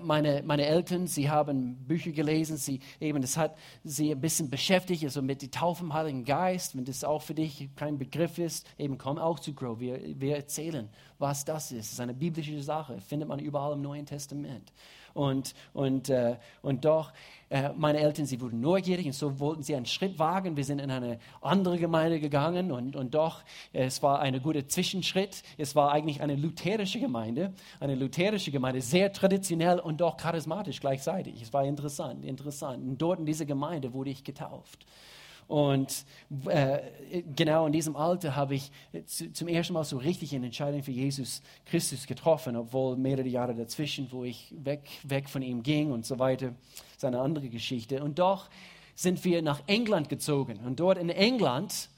Speaker 1: meine, meine Eltern, sie haben Bücher gelesen, sie eben, das hat sie ein bisschen beschäftigt, also mit der Taufe im Heiligen Geist, wenn das auch für dich kein Begriff ist, eben komm auch zu Grow, wir, wir erzählen, was das ist. Das ist eine biblische Sache, findet man überall im Neuen Testament. Und, und, äh, und doch, äh, meine Eltern, sie wurden neugierig und so wollten sie einen Schritt wagen. Wir sind in eine andere Gemeinde gegangen und, und doch, äh, es war ein guter Zwischenschritt. Es war eigentlich eine lutherische Gemeinde, eine lutherische Gemeinde, sehr traditionell und doch charismatisch gleichzeitig. Es war interessant, interessant. Und dort in dieser Gemeinde wurde ich getauft. Und äh, genau in diesem Alter habe ich zu, zum ersten Mal so richtig eine Entscheidung für Jesus Christus getroffen, obwohl mehrere Jahre dazwischen, wo ich weg, weg von ihm ging und so weiter. Das ist eine andere Geschichte. Und doch sind wir nach England gezogen. Und dort in England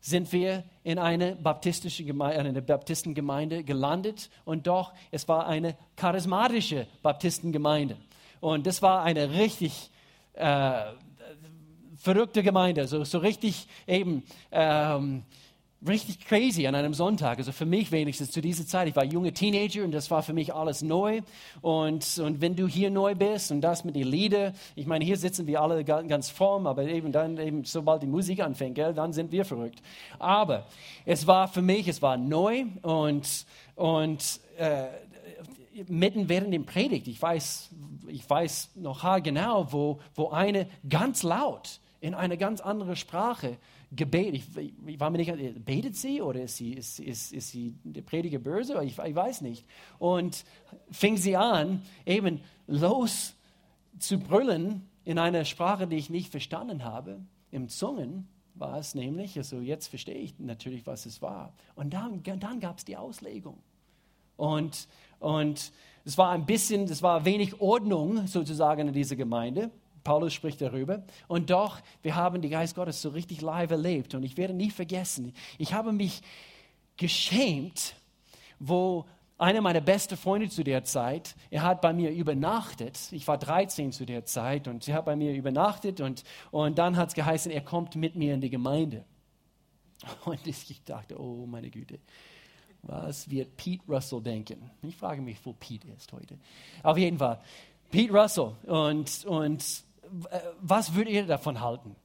Speaker 1: sind wir in eine baptistische Gemeinde, eine Baptistengemeinde gelandet. Und doch, es war eine charismatische Baptistengemeinde. Und das war eine richtig äh, verrückte Gemeinde, so, so richtig eben ähm, richtig crazy an einem Sonntag. Also für mich wenigstens zu dieser Zeit. Ich war junge Teenager und das war für mich alles neu. Und, und wenn du hier neu bist und das mit den Liedern, ich meine, hier sitzen wir alle ganz fromm, aber eben dann, eben sobald die Musik anfängt, gell, dann sind wir verrückt. Aber es war für mich, es war neu und, und äh, mitten während dem Predigt, ich weiß, ich weiß noch genau, wo, wo eine ganz laut in eine ganz andere Sprache gebetet. Ich, ich, war mir nicht, betet sie oder ist sie, ist, ist, ist sie der Prediger böse? Ich, ich weiß nicht. Und fing sie an, eben los zu brüllen in einer Sprache, die ich nicht verstanden habe. Im Zungen war es nämlich, also jetzt verstehe ich natürlich, was es war. Und dann, dann gab es die Auslegung. Und, und es war ein bisschen, es war wenig Ordnung sozusagen in dieser Gemeinde. Paulus spricht darüber. Und doch, wir haben die Geist Gottes so richtig live erlebt. Und ich werde nie vergessen, ich habe mich geschämt, wo einer meiner besten Freunde zu der Zeit, er hat bei mir übernachtet. Ich war 13 zu der Zeit und er hat bei mir übernachtet und, und dann hat es geheißen, er kommt mit mir in die Gemeinde. Und ich dachte, oh meine Güte, was wird Pete Russell denken? Ich frage mich, wo Pete ist heute. Auf jeden Fall, Pete Russell und, und was würdet ihr davon halten?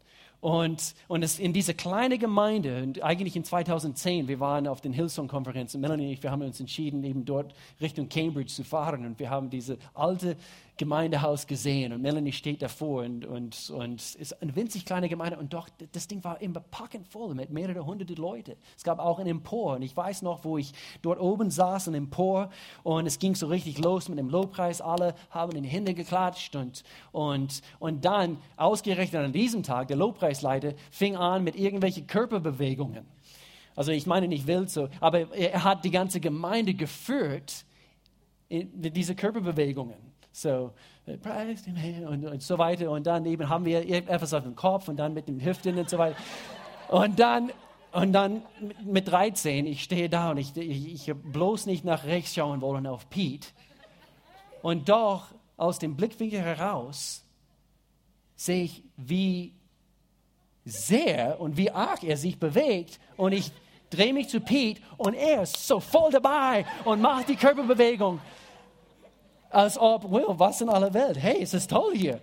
Speaker 1: Und, und es in diese kleine Gemeinde, und eigentlich in 2010, wir waren auf den Hillsong-Konferenz, Melanie und ich, wir haben uns entschieden, eben dort Richtung Cambridge zu fahren. Und wir haben diese alte Gemeindehaus gesehen und Melanie steht davor und, und, und ist eine winzig kleine Gemeinde und doch, das Ding war immer packend voll mit mehreren hunderte Leute. Es gab auch ein Empor und ich weiß noch, wo ich dort oben saß, ein Empor und es ging so richtig los mit dem Lobpreis. Alle haben in die Hände geklatscht und, und, und dann, ausgerechnet an diesem Tag, der Lobpreisleiter fing an mit irgendwelchen Körperbewegungen. Also ich meine nicht wild so, aber er hat die ganze Gemeinde geführt mit diesen Körperbewegungen. So, äh, preis dem Herrn und, und so weiter. Und dann eben haben wir etwas auf dem Kopf und dann mit den Hüften und so weiter. Und dann, und dann mit 13, ich stehe da und ich, ich, ich bloß nicht nach rechts schauen wollen auf Pete. Und doch aus dem Blickwinkel heraus sehe ich, wie sehr und wie arg er sich bewegt. Und ich drehe mich zu Pete und er ist so voll dabei und macht die Körperbewegung als ob, well, was in aller Welt? Hey, es ist toll hier.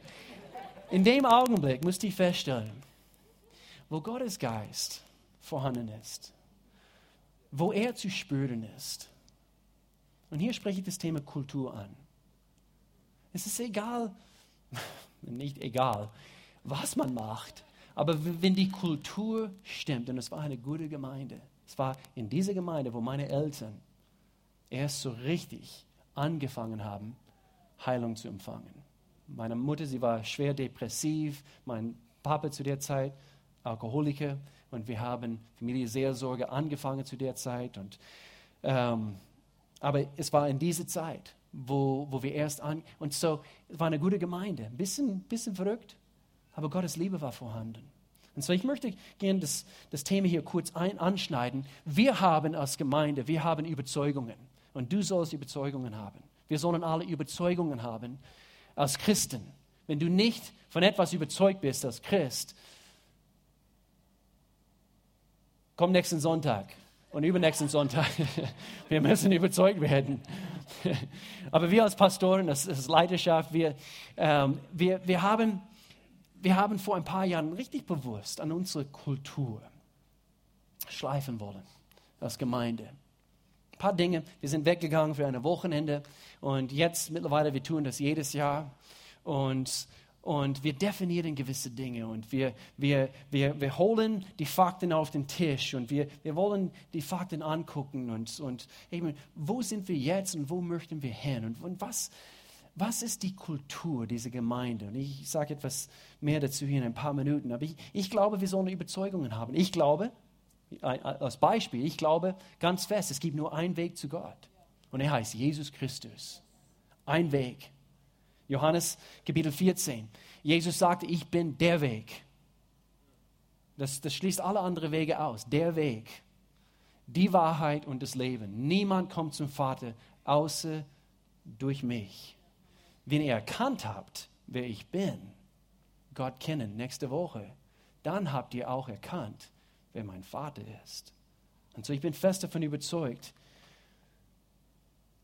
Speaker 1: In dem Augenblick musste ich feststellen, wo Gottes Geist vorhanden ist, wo er zu spüren ist. Und hier spreche ich das Thema Kultur an. Es ist egal, nicht egal, was man macht, aber wenn die Kultur stimmt, und es war eine gute Gemeinde, es war in dieser Gemeinde, wo meine Eltern erst so richtig angefangen haben, Heilung zu empfangen. Meine Mutter, sie war schwer depressiv, mein Papa zu der Zeit Alkoholiker und wir haben Familienseelsorge angefangen zu der Zeit. Und, ähm, aber es war in dieser Zeit, wo, wo wir erst an und so es war eine gute Gemeinde, ein bisschen, bisschen verrückt, aber Gottes Liebe war vorhanden. Und so, ich möchte gerne das, das Thema hier kurz ein, anschneiden. Wir haben als Gemeinde, wir haben Überzeugungen. Und du sollst Überzeugungen haben. Wir sollen alle Überzeugungen haben als Christen. Wenn du nicht von etwas überzeugt bist als Christ, komm nächsten Sonntag und übernächsten Sonntag. Wir müssen überzeugt werden. Aber wir als Pastoren, das ist Leidenschaft, wir, ähm, wir, wir, haben, wir haben vor ein paar Jahren richtig bewusst an unsere Kultur schleifen wollen als Gemeinde. Paar Dinge, wir sind weggegangen für ein Wochenende und jetzt mittlerweile, wir tun das jedes Jahr und und wir definieren gewisse Dinge und wir, wir, wir, wir holen die Fakten auf den Tisch und wir, wir wollen die Fakten angucken und, und eben, wo sind wir jetzt und wo möchten wir hin und, und was, was ist die Kultur dieser Gemeinde? Und ich sage etwas mehr dazu hier in ein paar Minuten, aber ich, ich glaube, wir sollen Überzeugungen haben. Ich glaube, als Beispiel, ich glaube ganz fest, es gibt nur einen Weg zu Gott und er heißt Jesus Christus. Ein Weg. Johannes Kapitel 14. Jesus sagte, ich bin der Weg. Das, das schließt alle anderen Wege aus. Der Weg, die Wahrheit und das Leben. Niemand kommt zum Vater außer durch mich. Wenn ihr erkannt habt, wer ich bin, Gott kennen nächste Woche, dann habt ihr auch erkannt, wer mein Vater ist. Und so ich bin fest davon überzeugt,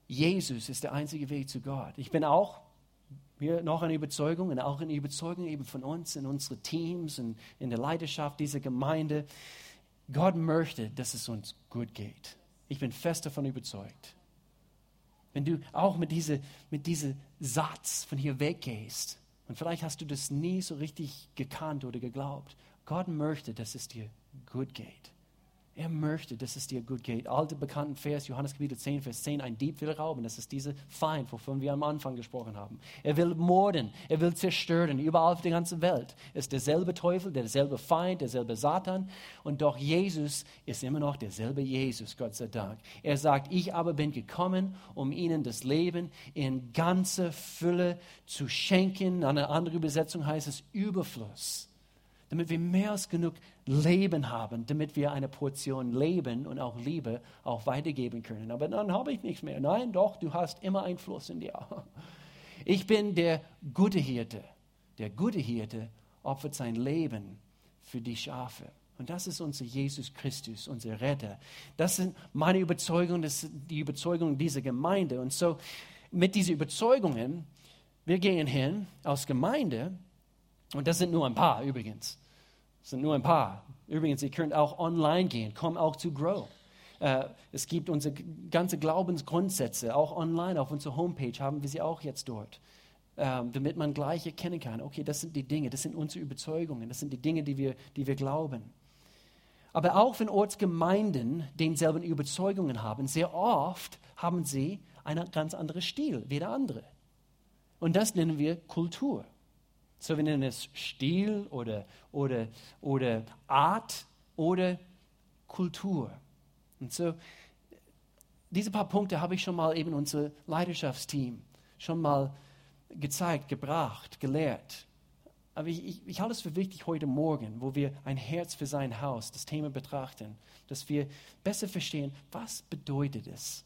Speaker 1: Jesus ist der einzige Weg zu Gott. Ich bin auch wir noch eine Überzeugung und auch eine Überzeugung eben von uns in unsere Teams und in der Leidenschaft dieser Gemeinde. Gott möchte, dass es uns gut geht. Ich bin fest davon überzeugt. Wenn du auch mit diesem mit diese Satz von hier weggehst, und vielleicht hast du das nie so richtig gekannt oder geglaubt, Gott möchte, dass es dir gut geht. Er möchte, dass es dir gut geht. Alte bekannten Vers, Johannes Kapitel 10, Vers 10, ein Dieb will rauben. Das ist dieser Feind, wovon wir am Anfang gesprochen haben. Er will morden, er will zerstören, überall auf der ganzen Welt. Ist derselbe Teufel, derselbe Feind, derselbe Satan. Und doch Jesus ist immer noch derselbe Jesus, Gott sei Dank. Er sagt, ich aber bin gekommen, um ihnen das Leben in ganzer Fülle zu schenken. Eine andere Übersetzung heißt es Überfluss damit wir mehr als genug Leben haben, damit wir eine Portion Leben und auch Liebe auch weitergeben können. Aber dann habe ich nichts mehr. Nein, doch, du hast immer einen Fluss in dir. Ich bin der gute Hirte. Der gute Hirte opfert sein Leben für die Schafe. Und das ist unser Jesus Christus, unser Retter. Das sind meine Überzeugungen, das sind die Überzeugungen dieser Gemeinde. Und so mit diesen Überzeugungen, wir gehen hin als Gemeinde und das sind nur ein paar übrigens. Das sind nur ein paar. Übrigens, ihr könnt auch online gehen, komm auch zu Grow. Äh, es gibt unsere ganze Glaubensgrundsätze, auch online auf unserer Homepage haben wir sie auch jetzt dort, ähm, damit man gleich erkennen kann, okay, das sind die Dinge, das sind unsere Überzeugungen, das sind die Dinge, die wir, die wir glauben. Aber auch wenn Ortsgemeinden denselben Überzeugungen haben, sehr oft haben sie einen ganz anderen Stil wie der andere. Und das nennen wir Kultur. So, wir nennen es Stil oder, oder, oder Art oder Kultur. Und so, diese paar Punkte habe ich schon mal eben unser Leidenschaftsteam schon mal gezeigt, gebracht, gelehrt. Aber ich, ich, ich, halte es für wichtig heute Morgen, wo wir ein Herz für sein Haus, das Thema betrachten, dass wir besser verstehen, was bedeutet es,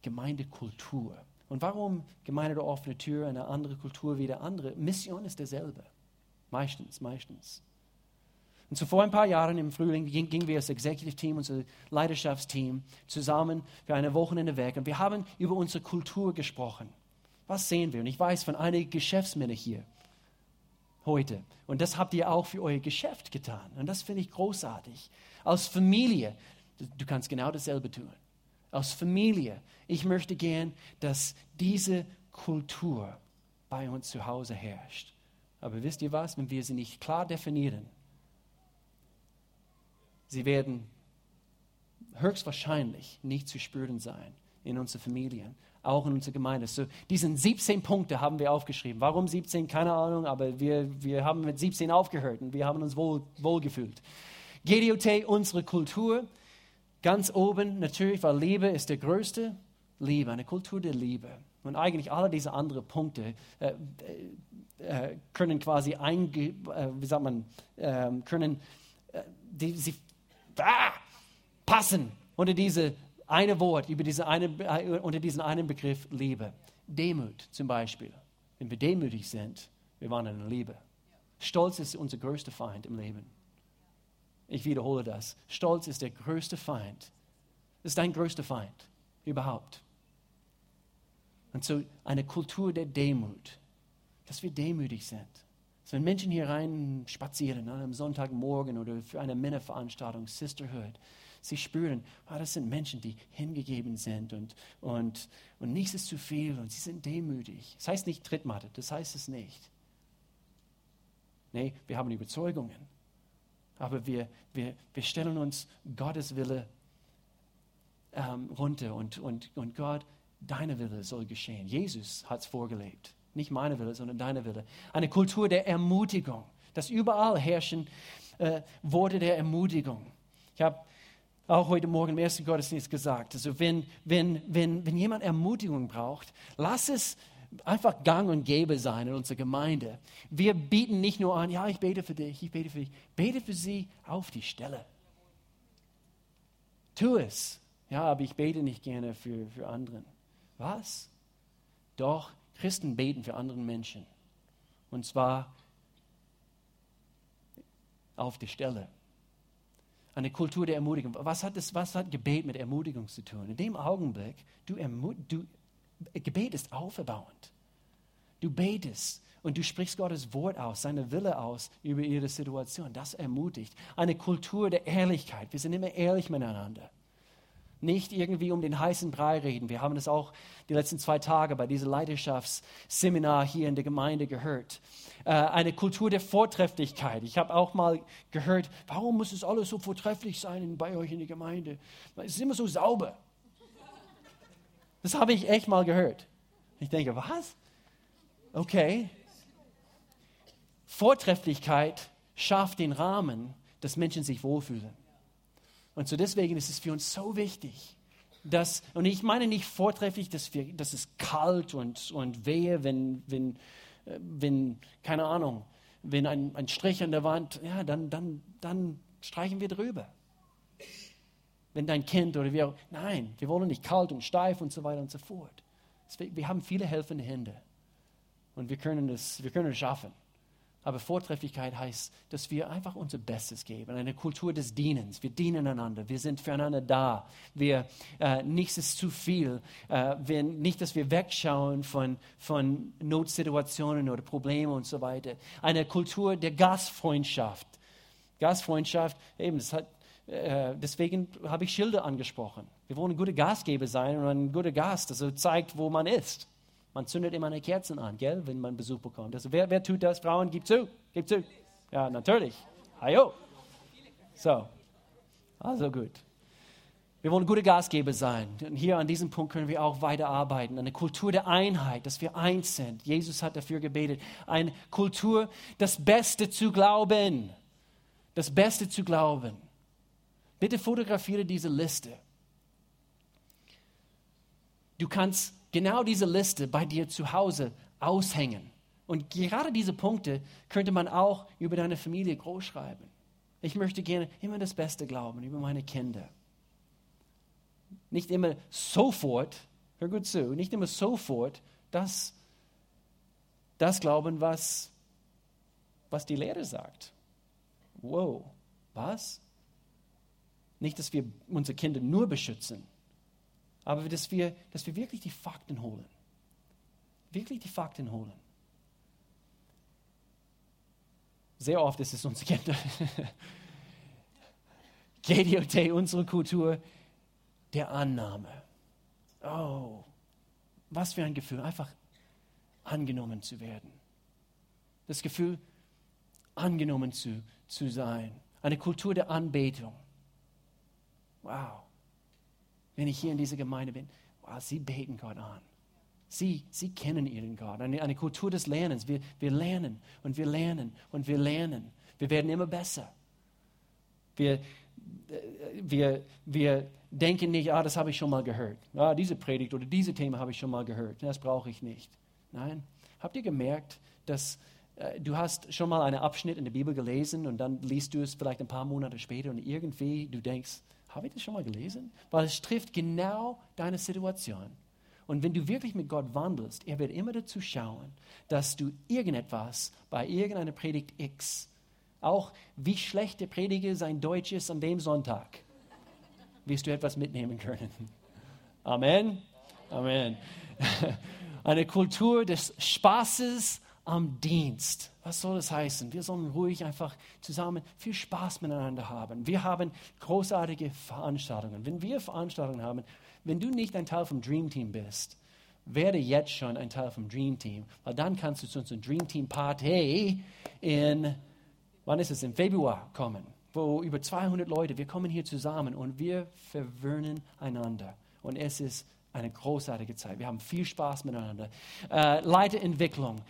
Speaker 1: Gemeindekultur. Und warum Gemeinde der offene Tür eine andere Kultur wie der andere? Mission ist derselbe. Meistens, meistens. Und so vor ein paar Jahren im Frühling gingen wir als Executive Team, unser Leidenschaftsteam, zusammen für eine Wochenende weg. Und wir haben über unsere Kultur gesprochen. Was sehen wir? Und ich weiß von einigen Geschäftsmännern hier heute. Und das habt ihr auch für euer Geschäft getan. Und das finde ich großartig. Als Familie, du kannst genau dasselbe tun als Familie. Ich möchte gern, dass diese Kultur bei uns zu Hause herrscht. Aber wisst ihr was, wenn wir sie nicht klar definieren, sie werden höchstwahrscheinlich nicht zu spüren sein in unseren Familien, auch in unserer Gemeinde. So, diesen 17 Punkte haben wir aufgeschrieben. Warum 17? Keine Ahnung, aber wir, wir haben mit 17 aufgehört und wir haben uns wohl, wohl gefühlt. GDOT, unsere Kultur, Ganz oben natürlich, weil Liebe ist der größte Liebe, eine Kultur der Liebe. Und eigentlich alle diese anderen Punkte, äh, äh, können quasi einge, äh, wie sagt man, ähm, können äh, die, sie ah, passen unter diese eine Wort, über diese eine, äh, unter diesen einen Begriff Liebe. Demut zum Beispiel. Wenn wir demütig sind, wir waren in Liebe. Stolz ist unser größter Feind im Leben. Ich wiederhole das. Stolz ist der größte Feind. Ist dein größter Feind überhaupt. Und so eine Kultur der Demut, dass wir demütig sind. So, wenn Menschen hier rein spazieren an einem Sonntagmorgen oder für eine Männerveranstaltung, Sisterhood, sie spüren, oh, das sind Menschen, die hingegeben sind und, und, und nichts ist zu viel und sie sind demütig. Das heißt nicht Trittmatte, das heißt es nicht. Nee, wir haben Überzeugungen. Aber wir, wir, wir stellen uns Gottes Wille ähm, runter und, und, und Gott, deine Wille soll geschehen. Jesus hat es vorgelebt. Nicht meine Wille, sondern deine Wille. Eine Kultur der Ermutigung. Dass überall herrschen äh, Worte der Ermutigung. Ich habe auch heute Morgen im ersten Gottesdienst gesagt, also wenn, wenn, wenn, wenn jemand Ermutigung braucht, lass es einfach gang und gäbe sein in unserer Gemeinde. Wir bieten nicht nur an, ja, ich bete für dich, ich bete für dich. Bete für sie auf die Stelle. Tu es. Ja, aber ich bete nicht gerne für, für anderen. Was? Doch, Christen beten für andere Menschen. Und zwar auf die Stelle. Eine Kultur der Ermutigung. Was hat, das, was hat Gebet mit Ermutigung zu tun? In dem Augenblick, du, du Gebet ist auferbauend. Du betest und du sprichst Gottes Wort aus, seine Wille aus über ihre Situation. Das ermutigt. Eine Kultur der Ehrlichkeit. Wir sind immer ehrlich miteinander. Nicht irgendwie um den heißen Brei reden. Wir haben das auch die letzten zwei Tage bei diesem Leidenschaftsseminar hier in der Gemeinde gehört. Äh, eine Kultur der Vortrefflichkeit. Ich habe auch mal gehört, warum muss es alles so vortrefflich sein bei euch in der Gemeinde? Es ist immer so sauber. Das habe ich echt mal gehört. Ich denke, was? Okay. Vortrefflichkeit schafft den Rahmen, dass Menschen sich wohlfühlen. Und so deswegen ist es für uns so wichtig, dass, und ich meine nicht vortrefflich, dass, wir, dass es kalt und, und wehe, wenn, wenn, äh, wenn, keine Ahnung, wenn ein, ein Strich an der Wand, ja, dann, dann, dann streichen wir drüber wenn dein Kind oder wir, nein, wir wollen nicht kalt und steif und so weiter und so fort. Wir haben viele helfende Hände und wir können es, wir können es schaffen. Aber Vortrefflichkeit heißt, dass wir einfach unser Bestes geben, eine Kultur des Dienens. Wir dienen einander, wir sind füreinander da. Wir, äh, nichts ist zu viel. Äh, wir, nicht, dass wir wegschauen von, von Notsituationen oder Problemen und so weiter. Eine Kultur der Gastfreundschaft. Gastfreundschaft, eben, das hat äh, deswegen habe ich Schilder angesprochen. Wir wollen gute Gastgeber sein und ein guter Gast, also zeigt, wo man ist. Man zündet immer eine Kerze an, gell, wenn man Besuch bekommt. Also wer, wer tut das? Frauen, gib zu, gib zu. Ja, natürlich. Ayo. So, also gut. Wir wollen gute Gastgeber sein. Und hier an diesem Punkt können wir auch weiterarbeiten. Eine Kultur der Einheit, dass wir eins sind. Jesus hat dafür gebetet. Eine Kultur, das Beste zu glauben. Das Beste zu glauben. Bitte fotografiere diese Liste. Du kannst genau diese Liste bei dir zu Hause aushängen. Und gerade diese Punkte könnte man auch über deine Familie groß schreiben. Ich möchte gerne immer das Beste glauben über meine Kinder. Nicht immer sofort, hör gut zu, nicht immer sofort das, das glauben, was, was die Lehre sagt. Wow, was? Nicht, dass wir unsere Kinder nur beschützen, aber dass wir, dass wir wirklich die Fakten holen. Wirklich die Fakten holen. Sehr oft ist es unsere Kinder. GDOT, unsere Kultur der Annahme. Oh, was für ein Gefühl, einfach angenommen zu werden. Das Gefühl, angenommen zu, zu sein. Eine Kultur der Anbetung. Wow. Wenn ich hier in dieser Gemeinde bin, wow, sie beten Gott an. Sie, sie kennen ihren Gott. Eine, eine Kultur des Lernens. Wir, wir lernen und wir lernen und wir lernen. Wir werden immer besser. Wir, wir, wir denken nicht, ah, das habe ich schon mal gehört. Ah, diese Predigt oder dieses Thema habe ich schon mal gehört. Das brauche ich nicht. Nein. Habt ihr gemerkt, dass äh, du hast schon mal einen Abschnitt in der Bibel gelesen und dann liest du es vielleicht ein paar Monate später und irgendwie du denkst, habe ich das schon mal gelesen? Weil es trifft genau deine Situation. Und wenn du wirklich mit Gott wandelst, er wird immer dazu schauen, dass du irgendetwas bei irgendeiner Predigt X, auch wie schlecht der Prediger sein Deutsch ist an dem Sonntag, wirst du etwas mitnehmen können. Amen. Amen. Eine Kultur des Spaßes am Dienst. Was soll das heißen? Wir sollen ruhig einfach zusammen viel Spaß miteinander haben. Wir haben großartige Veranstaltungen. Wenn wir Veranstaltungen haben, wenn du nicht ein Teil vom Dream Team bist, werde jetzt schon ein Teil vom Dream Team, weil dann kannst du zu unserer Dream Team Party in, wann ist es, im Februar kommen, wo über 200 Leute, wir kommen hier zusammen und wir verwöhnen einander. Und es ist eine großartige Zeit. Wir haben viel Spaß miteinander. Äh, Leiterentwicklung,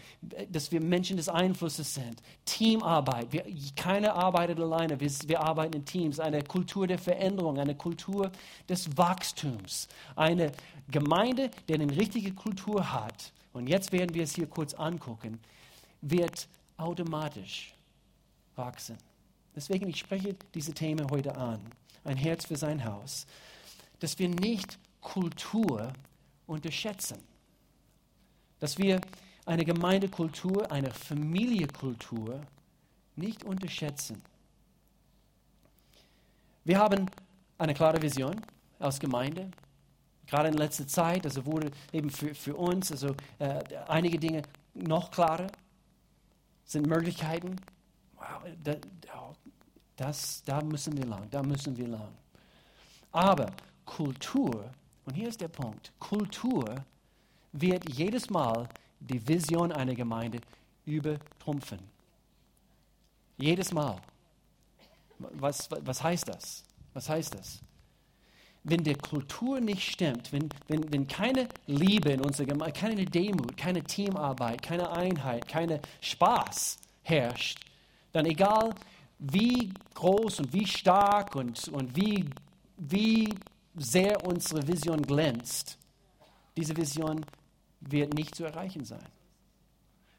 Speaker 1: dass wir Menschen des Einflusses sind. Teamarbeit. Wir, keiner arbeitet alleine. Wir, wir arbeiten in Teams. Eine Kultur der Veränderung, eine Kultur des Wachstums. Eine Gemeinde, die eine richtige Kultur hat. Und jetzt werden wir es hier kurz angucken, wird automatisch wachsen. Deswegen, ich spreche diese Themen heute an. Ein Herz für sein Haus. Dass wir nicht Kultur unterschätzen. Dass wir eine Gemeindekultur, eine Familienkultur nicht unterschätzen. Wir haben eine klare Vision als Gemeinde. Gerade in letzter Zeit, also wurde eben für, für uns also äh, einige Dinge noch klarer, sind Möglichkeiten. Wow, das, das, da müssen wir lang, da müssen wir lang. Aber Kultur und hier ist der Punkt. Kultur wird jedes Mal die Vision einer Gemeinde übertrumpfen. Jedes Mal. Was, was heißt das? Was heißt das? Wenn die Kultur nicht stimmt, wenn, wenn, wenn keine Liebe in unserer Gemeinde, keine Demut, keine Teamarbeit, keine Einheit, keine Spaß herrscht, dann egal wie groß und wie stark und, und wie, wie sehr unsere Vision glänzt, diese Vision wird nicht zu erreichen sein.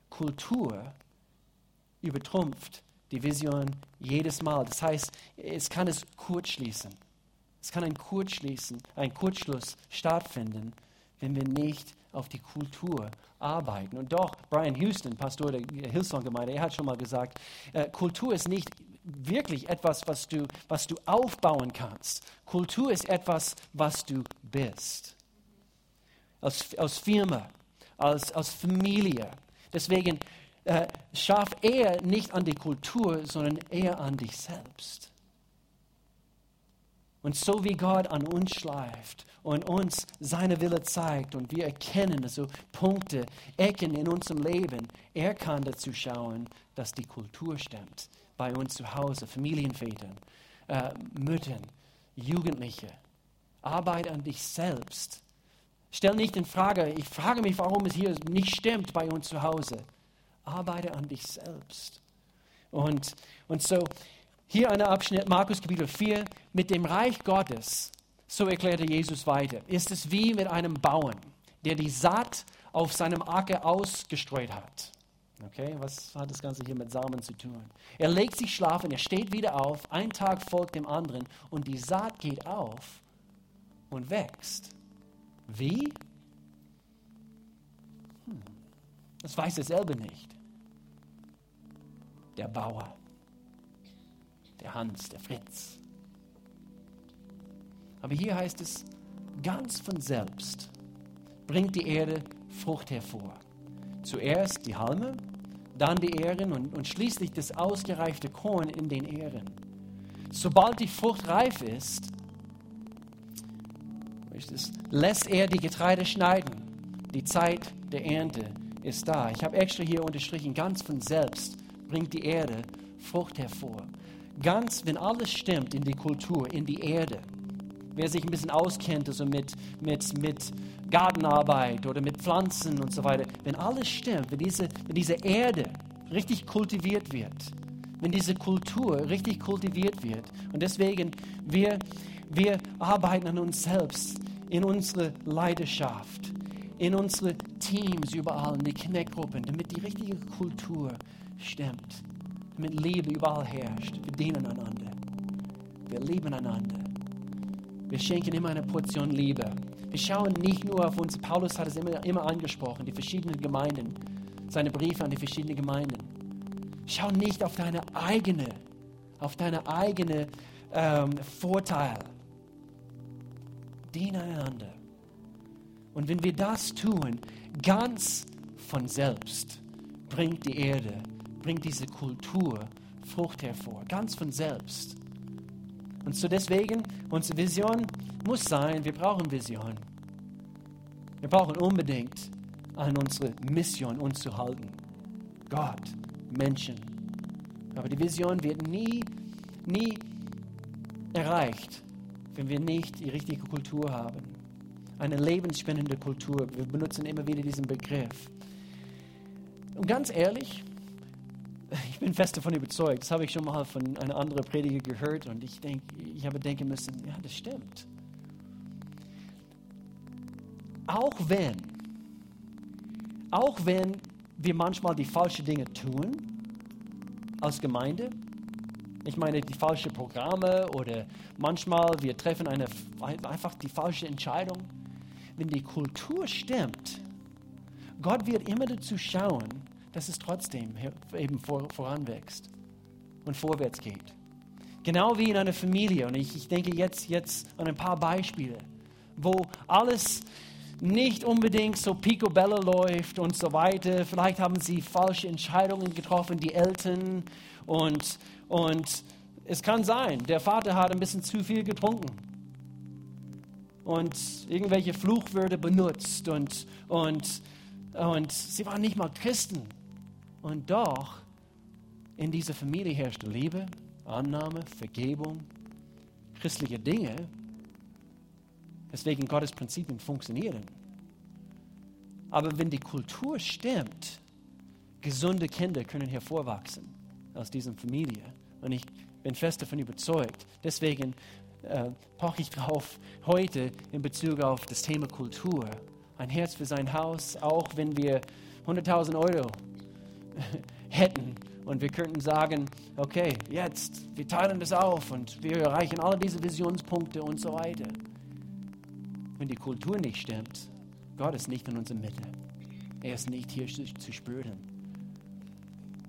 Speaker 1: Kultur übertrumpft die Vision jedes Mal. Das heißt, es kann es kurzschließen. Es kann ein Kurzschließen, ein Kurzschluss stattfinden, wenn wir nicht auf die Kultur arbeiten. Und doch, Brian Houston, Pastor der Hillsong-Gemeinde, er hat schon mal gesagt, äh, Kultur ist nicht wirklich etwas, was du, was du aufbauen kannst. Kultur ist etwas, was du bist. Als, als Firma, als, als Familie. Deswegen äh, schaff eher nicht an die Kultur, sondern eher an dich selbst. Und so wie Gott an uns schleift und uns seine Wille zeigt und wir erkennen also Punkte, Ecken in unserem Leben, er kann dazu schauen, dass die Kultur stimmt bei uns zu Hause, Familienvätern, äh, Müttern, Jugendliche. Arbeit an dich selbst. Stell nicht in Frage, ich frage mich, warum es hier nicht stimmt bei uns zu Hause. Arbeite an dich selbst. Und, und so, hier ein Abschnitt, Markus Kapitel 4, mit dem Reich Gottes, so erklärte Jesus weiter, ist es wie mit einem Bauern, der die Saat auf seinem Acker ausgestreut hat. Okay, was hat das Ganze hier mit Samen zu tun? Er legt sich schlafen, er steht wieder auf, ein Tag folgt dem anderen und die Saat geht auf und wächst. Wie? Hm, das weiß er selber nicht. Der Bauer, der Hans, der Fritz. Aber hier heißt es, ganz von selbst bringt die Erde Frucht hervor. Zuerst die Halme, dann die Ähren und, und schließlich das ausgereifte Korn in den Ähren. Sobald die Frucht reif ist, lässt er die Getreide schneiden. Die Zeit der Ernte ist da. Ich habe extra hier unterstrichen, ganz von selbst bringt die Erde Frucht hervor. Ganz, wenn alles stimmt in die Kultur, in die Erde, wer sich ein bisschen auskennt, also mit, mit, mit Gartenarbeit oder mit Pflanzen und so weiter, wenn alles stimmt, wenn diese, wenn diese Erde richtig kultiviert wird, wenn diese Kultur richtig kultiviert wird, und deswegen, wir, wir arbeiten an uns selbst, in unsere Leidenschaft, in unsere Teams überall, in die Kneckgruppen, damit die richtige Kultur stimmt, damit Liebe überall herrscht. Wir dienen einander. Wir lieben einander. Wir schenken immer eine Portion Liebe. Wir schauen nicht nur auf uns, Paulus hat es immer, immer angesprochen, die verschiedenen Gemeinden, seine Briefe an die verschiedenen Gemeinden. Schau nicht auf deine eigene, auf deine eigene ähm, Vorteil. Diene einander. Und wenn wir das tun, ganz von selbst, bringt die Erde, bringt diese Kultur Frucht hervor, ganz von selbst. Und so deswegen, unsere Vision muss sein, wir brauchen Vision. Wir brauchen unbedingt an unsere Mission uns zu halten. Gott, Menschen. Aber die Vision wird nie, nie erreicht, wenn wir nicht die richtige Kultur haben. Eine lebensspendende Kultur. Wir benutzen immer wieder diesen Begriff. Und ganz ehrlich, ich bin fest davon überzeugt, das habe ich schon mal von einer anderen Prediger gehört und ich, denk, ich habe denken müssen, ja, das stimmt. Auch wenn, auch wenn wir manchmal die falschen Dinge tun als Gemeinde, ich meine die falschen Programme oder manchmal wir treffen eine, einfach die falsche Entscheidung, wenn die Kultur stimmt, Gott wird immer dazu schauen, dass es trotzdem eben vor, voranwächst und vorwärts geht. Genau wie in einer Familie. Und ich, ich denke jetzt, jetzt an ein paar Beispiele, wo alles nicht unbedingt so picobello läuft und so weiter. Vielleicht haben sie falsche Entscheidungen getroffen, die Eltern. Und, und es kann sein, der Vater hat ein bisschen zu viel getrunken und irgendwelche Fluchwörter benutzt und, und, und sie waren nicht mal Christen. Und doch, in dieser Familie herrschte Liebe, Annahme, Vergebung, christliche Dinge, weswegen Gottes Prinzipien funktionieren. Aber wenn die Kultur stimmt, gesunde Kinder können hervorwachsen aus dieser Familie. Und ich bin fest davon überzeugt. Deswegen äh, poche ich drauf heute in Bezug auf das Thema Kultur. Ein Herz für sein Haus, auch wenn wir 100.000 Euro hätten und wir könnten sagen, okay, jetzt, wir teilen das auf und wir erreichen alle diese Visionspunkte und so weiter. Wenn die Kultur nicht stimmt, Gott ist nicht in unserer Mitte. Er ist nicht hier zu spüren.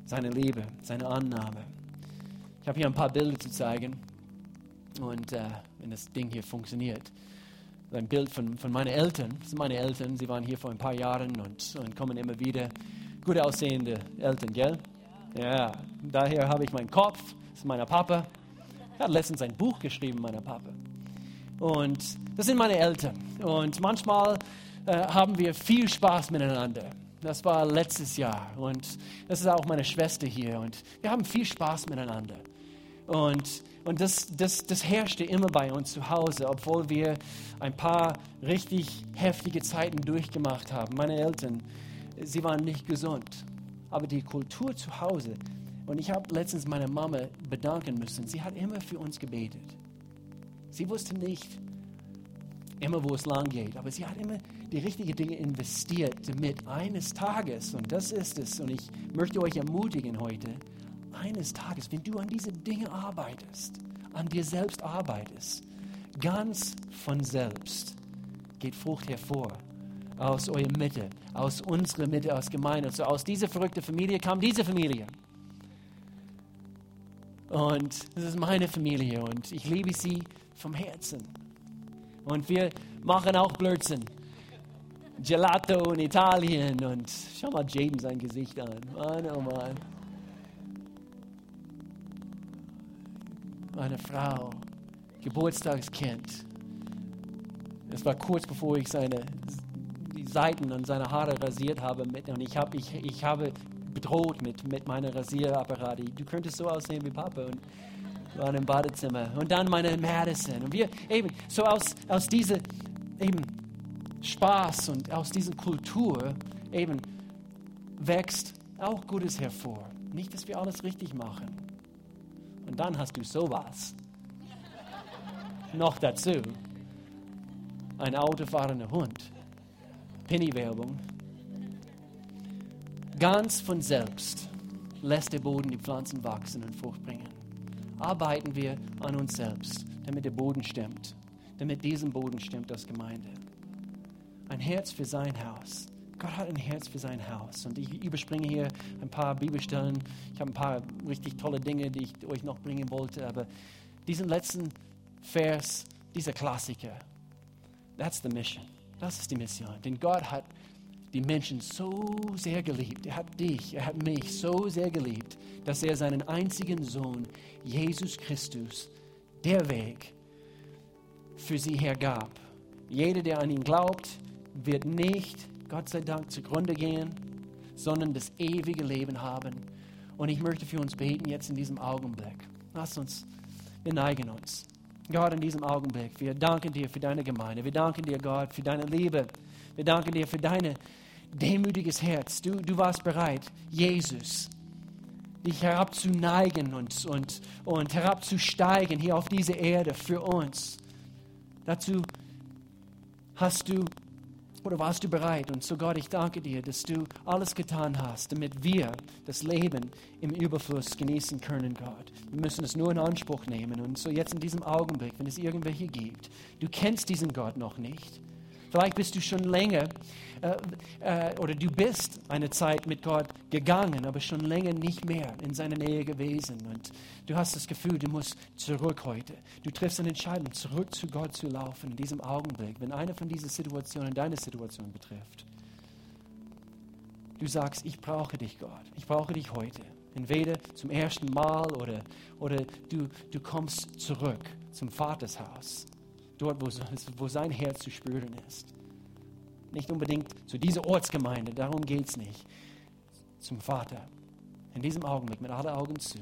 Speaker 1: Seine Liebe, seine Annahme. Ich habe hier ein paar Bilder zu zeigen. Und äh, wenn das Ding hier funktioniert. Ein Bild von, von meinen Eltern. Das sind meine Eltern. Sie waren hier vor ein paar Jahren und, und kommen immer wieder gut aussehende Eltern, gell? Ja, daher habe ich meinen Kopf, das ist meiner Papa. Er hat letztens ein Buch geschrieben, meiner Papa. Und das sind meine Eltern. Und manchmal äh, haben wir viel Spaß miteinander. Das war letztes Jahr. Und das ist auch meine Schwester hier. Und wir haben viel Spaß miteinander. Und, und das, das, das herrschte immer bei uns zu Hause, obwohl wir ein paar richtig heftige Zeiten durchgemacht haben. Meine Eltern sie waren nicht gesund. Aber die Kultur zu Hause, und ich habe letztens meine Mama bedanken müssen, sie hat immer für uns gebetet. Sie wusste nicht immer, wo es lang geht, aber sie hat immer die richtigen Dinge investiert, damit eines Tages, und das ist es, und ich möchte euch ermutigen heute, eines Tages, wenn du an diese Dinge arbeitest, an dir selbst arbeitest, ganz von selbst geht Frucht hervor aus eurer Mitte, aus unserer Mitte, aus Gemeinde. Und so aus dieser verrückten Familie kam diese Familie. Und das ist meine Familie und ich liebe sie vom Herzen. Und wir machen auch Blödsinn. Gelato in Italien und schau mal Jaden sein Gesicht an. Mann, oh Mann. Meine Frau, Geburtstagskind. Es war kurz bevor ich seine Seiten an seine Haare rasiert habe. Mit, und ich, hab, ich, ich habe bedroht mit, mit meiner Rasierapparat. Du könntest so aussehen wie Papa. Und waren im Badezimmer. Und dann meine Madison. Und wir eben, so aus, aus dieser eben Spaß und aus dieser Kultur eben wächst auch Gutes hervor. Nicht, dass wir alles richtig machen. Und dann hast du sowas. Noch dazu. Ein autofahrender Hund. Penny-Werbung. Ganz von selbst lässt der Boden die Pflanzen wachsen und Frucht bringen. Arbeiten wir an uns selbst, damit der Boden stimmt, damit diesen Boden stimmt als Gemeinde. Ein Herz für sein Haus. Gott hat ein Herz für sein Haus. Und ich überspringe hier ein paar Bibelstellen. Ich habe ein paar richtig tolle Dinge, die ich euch noch bringen wollte. Aber diesen letzten Vers, dieser Klassiker, that's the mission. Das ist die Mission. Denn Gott hat die Menschen so sehr geliebt. Er hat dich, er hat mich so sehr geliebt, dass er seinen einzigen Sohn, Jesus Christus, der Weg, für sie hergab. Jeder, der an ihn glaubt, wird nicht, Gott sei Dank, zugrunde gehen, sondern das ewige Leben haben. Und ich möchte für uns beten jetzt in diesem Augenblick. Lass uns, wir neigen uns. Gott, in diesem Augenblick, wir danken dir für deine Gemeinde. Wir danken dir, Gott, für deine Liebe. Wir danken dir für deine demütiges Herz. Du, du warst bereit, Jesus, dich herabzuneigen und, und, und herabzusteigen hier auf diese Erde für uns. Dazu hast du oder warst du bereit? Und so Gott, ich danke dir, dass du alles getan hast, damit wir das Leben im Überfluss genießen können, Gott. Wir müssen es nur in Anspruch nehmen. Und so jetzt in diesem Augenblick, wenn es irgendwelche gibt, du kennst diesen Gott noch nicht. Vielleicht bist du schon länger äh, äh, oder du bist eine Zeit mit Gott gegangen, aber schon länger nicht mehr in seiner Nähe gewesen. Und du hast das Gefühl, du musst zurück heute. Du triffst eine Entscheidung, zurück zu Gott zu laufen in diesem Augenblick, wenn eine von diesen Situationen deine Situation betrifft. Du sagst, ich brauche dich, Gott. Ich brauche dich heute. Entweder zum ersten Mal oder, oder du, du kommst zurück zum Vatershaus dort, wo, wo sein Herz zu spüren ist. Nicht unbedingt zu dieser Ortsgemeinde, darum geht es nicht. Zum Vater. In diesem Augenblick, mit allen Augen zu.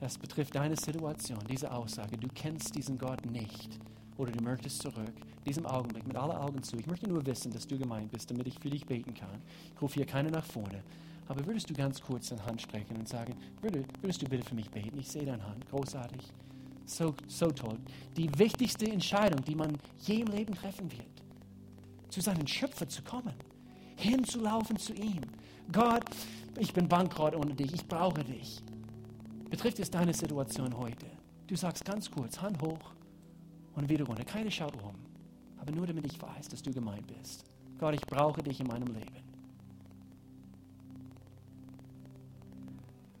Speaker 1: Das betrifft deine Situation, diese Aussage. Du kennst diesen Gott nicht oder du möchtest zurück. In diesem Augenblick, mit allen Augen zu. Ich möchte nur wissen, dass du gemeint bist, damit ich für dich beten kann. Ich rufe hier keiner nach vorne. Aber würdest du ganz kurz deine Hand sprechen und sagen, würdest du bitte für mich beten? Ich sehe deine Hand. Großartig. So, toll. Die wichtigste Entscheidung, die man je im Leben treffen wird. Zu seinem Schöpfer zu kommen. Hinzulaufen zu ihm. Gott, ich bin bankrott ohne dich. Ich brauche dich. Betrifft es deine Situation heute? Du sagst ganz kurz, Hand hoch und wieder runter. Keine schaut um. Aber nur damit ich weiß, dass du gemeint bist. Gott, ich brauche dich in meinem Leben.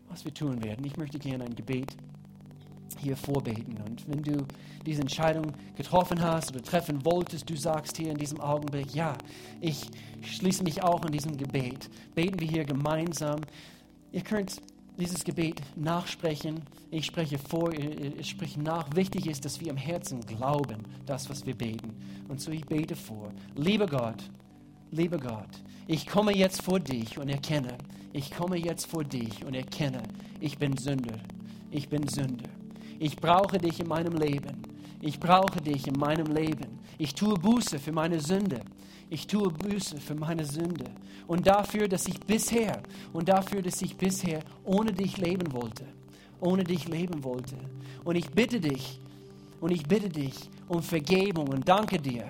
Speaker 1: Was wir tun werden, ich möchte gerne ein Gebet hier vorbeten. Und wenn du diese Entscheidung getroffen hast oder treffen wolltest, du sagst hier in diesem Augenblick, ja, ich schließe mich auch in diesem Gebet. Beten wir hier gemeinsam. Ihr könnt dieses Gebet nachsprechen. Ich spreche vor, ich spreche nach. Wichtig ist, dass wir im Herzen glauben, das, was wir beten. Und so ich bete vor. Lieber Gott, lieber Gott, ich komme jetzt vor dich und erkenne, ich komme jetzt vor dich und erkenne, ich bin Sünder. Ich bin Sünder. Ich brauche dich in meinem Leben. Ich brauche dich in meinem Leben. Ich tue Buße für meine Sünde. Ich tue Buße für meine Sünde. Und dafür, dass ich bisher, und dafür, dass ich bisher ohne dich leben wollte. Ohne dich leben wollte. Und ich bitte dich, und ich bitte dich um Vergebung und danke dir,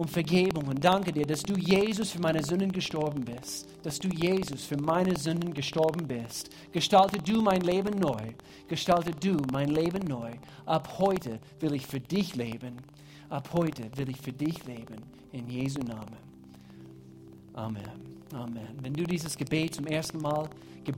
Speaker 1: um Vergebung und danke dir, dass du Jesus für meine Sünden gestorben bist, dass du Jesus für meine Sünden gestorben bist. Gestalte du mein Leben neu, gestalte du mein Leben neu. Ab heute will ich für dich leben, ab heute will ich für dich leben, in Jesu Namen. Amen. Amen. Wenn du dieses Gebet zum ersten Mal gebetet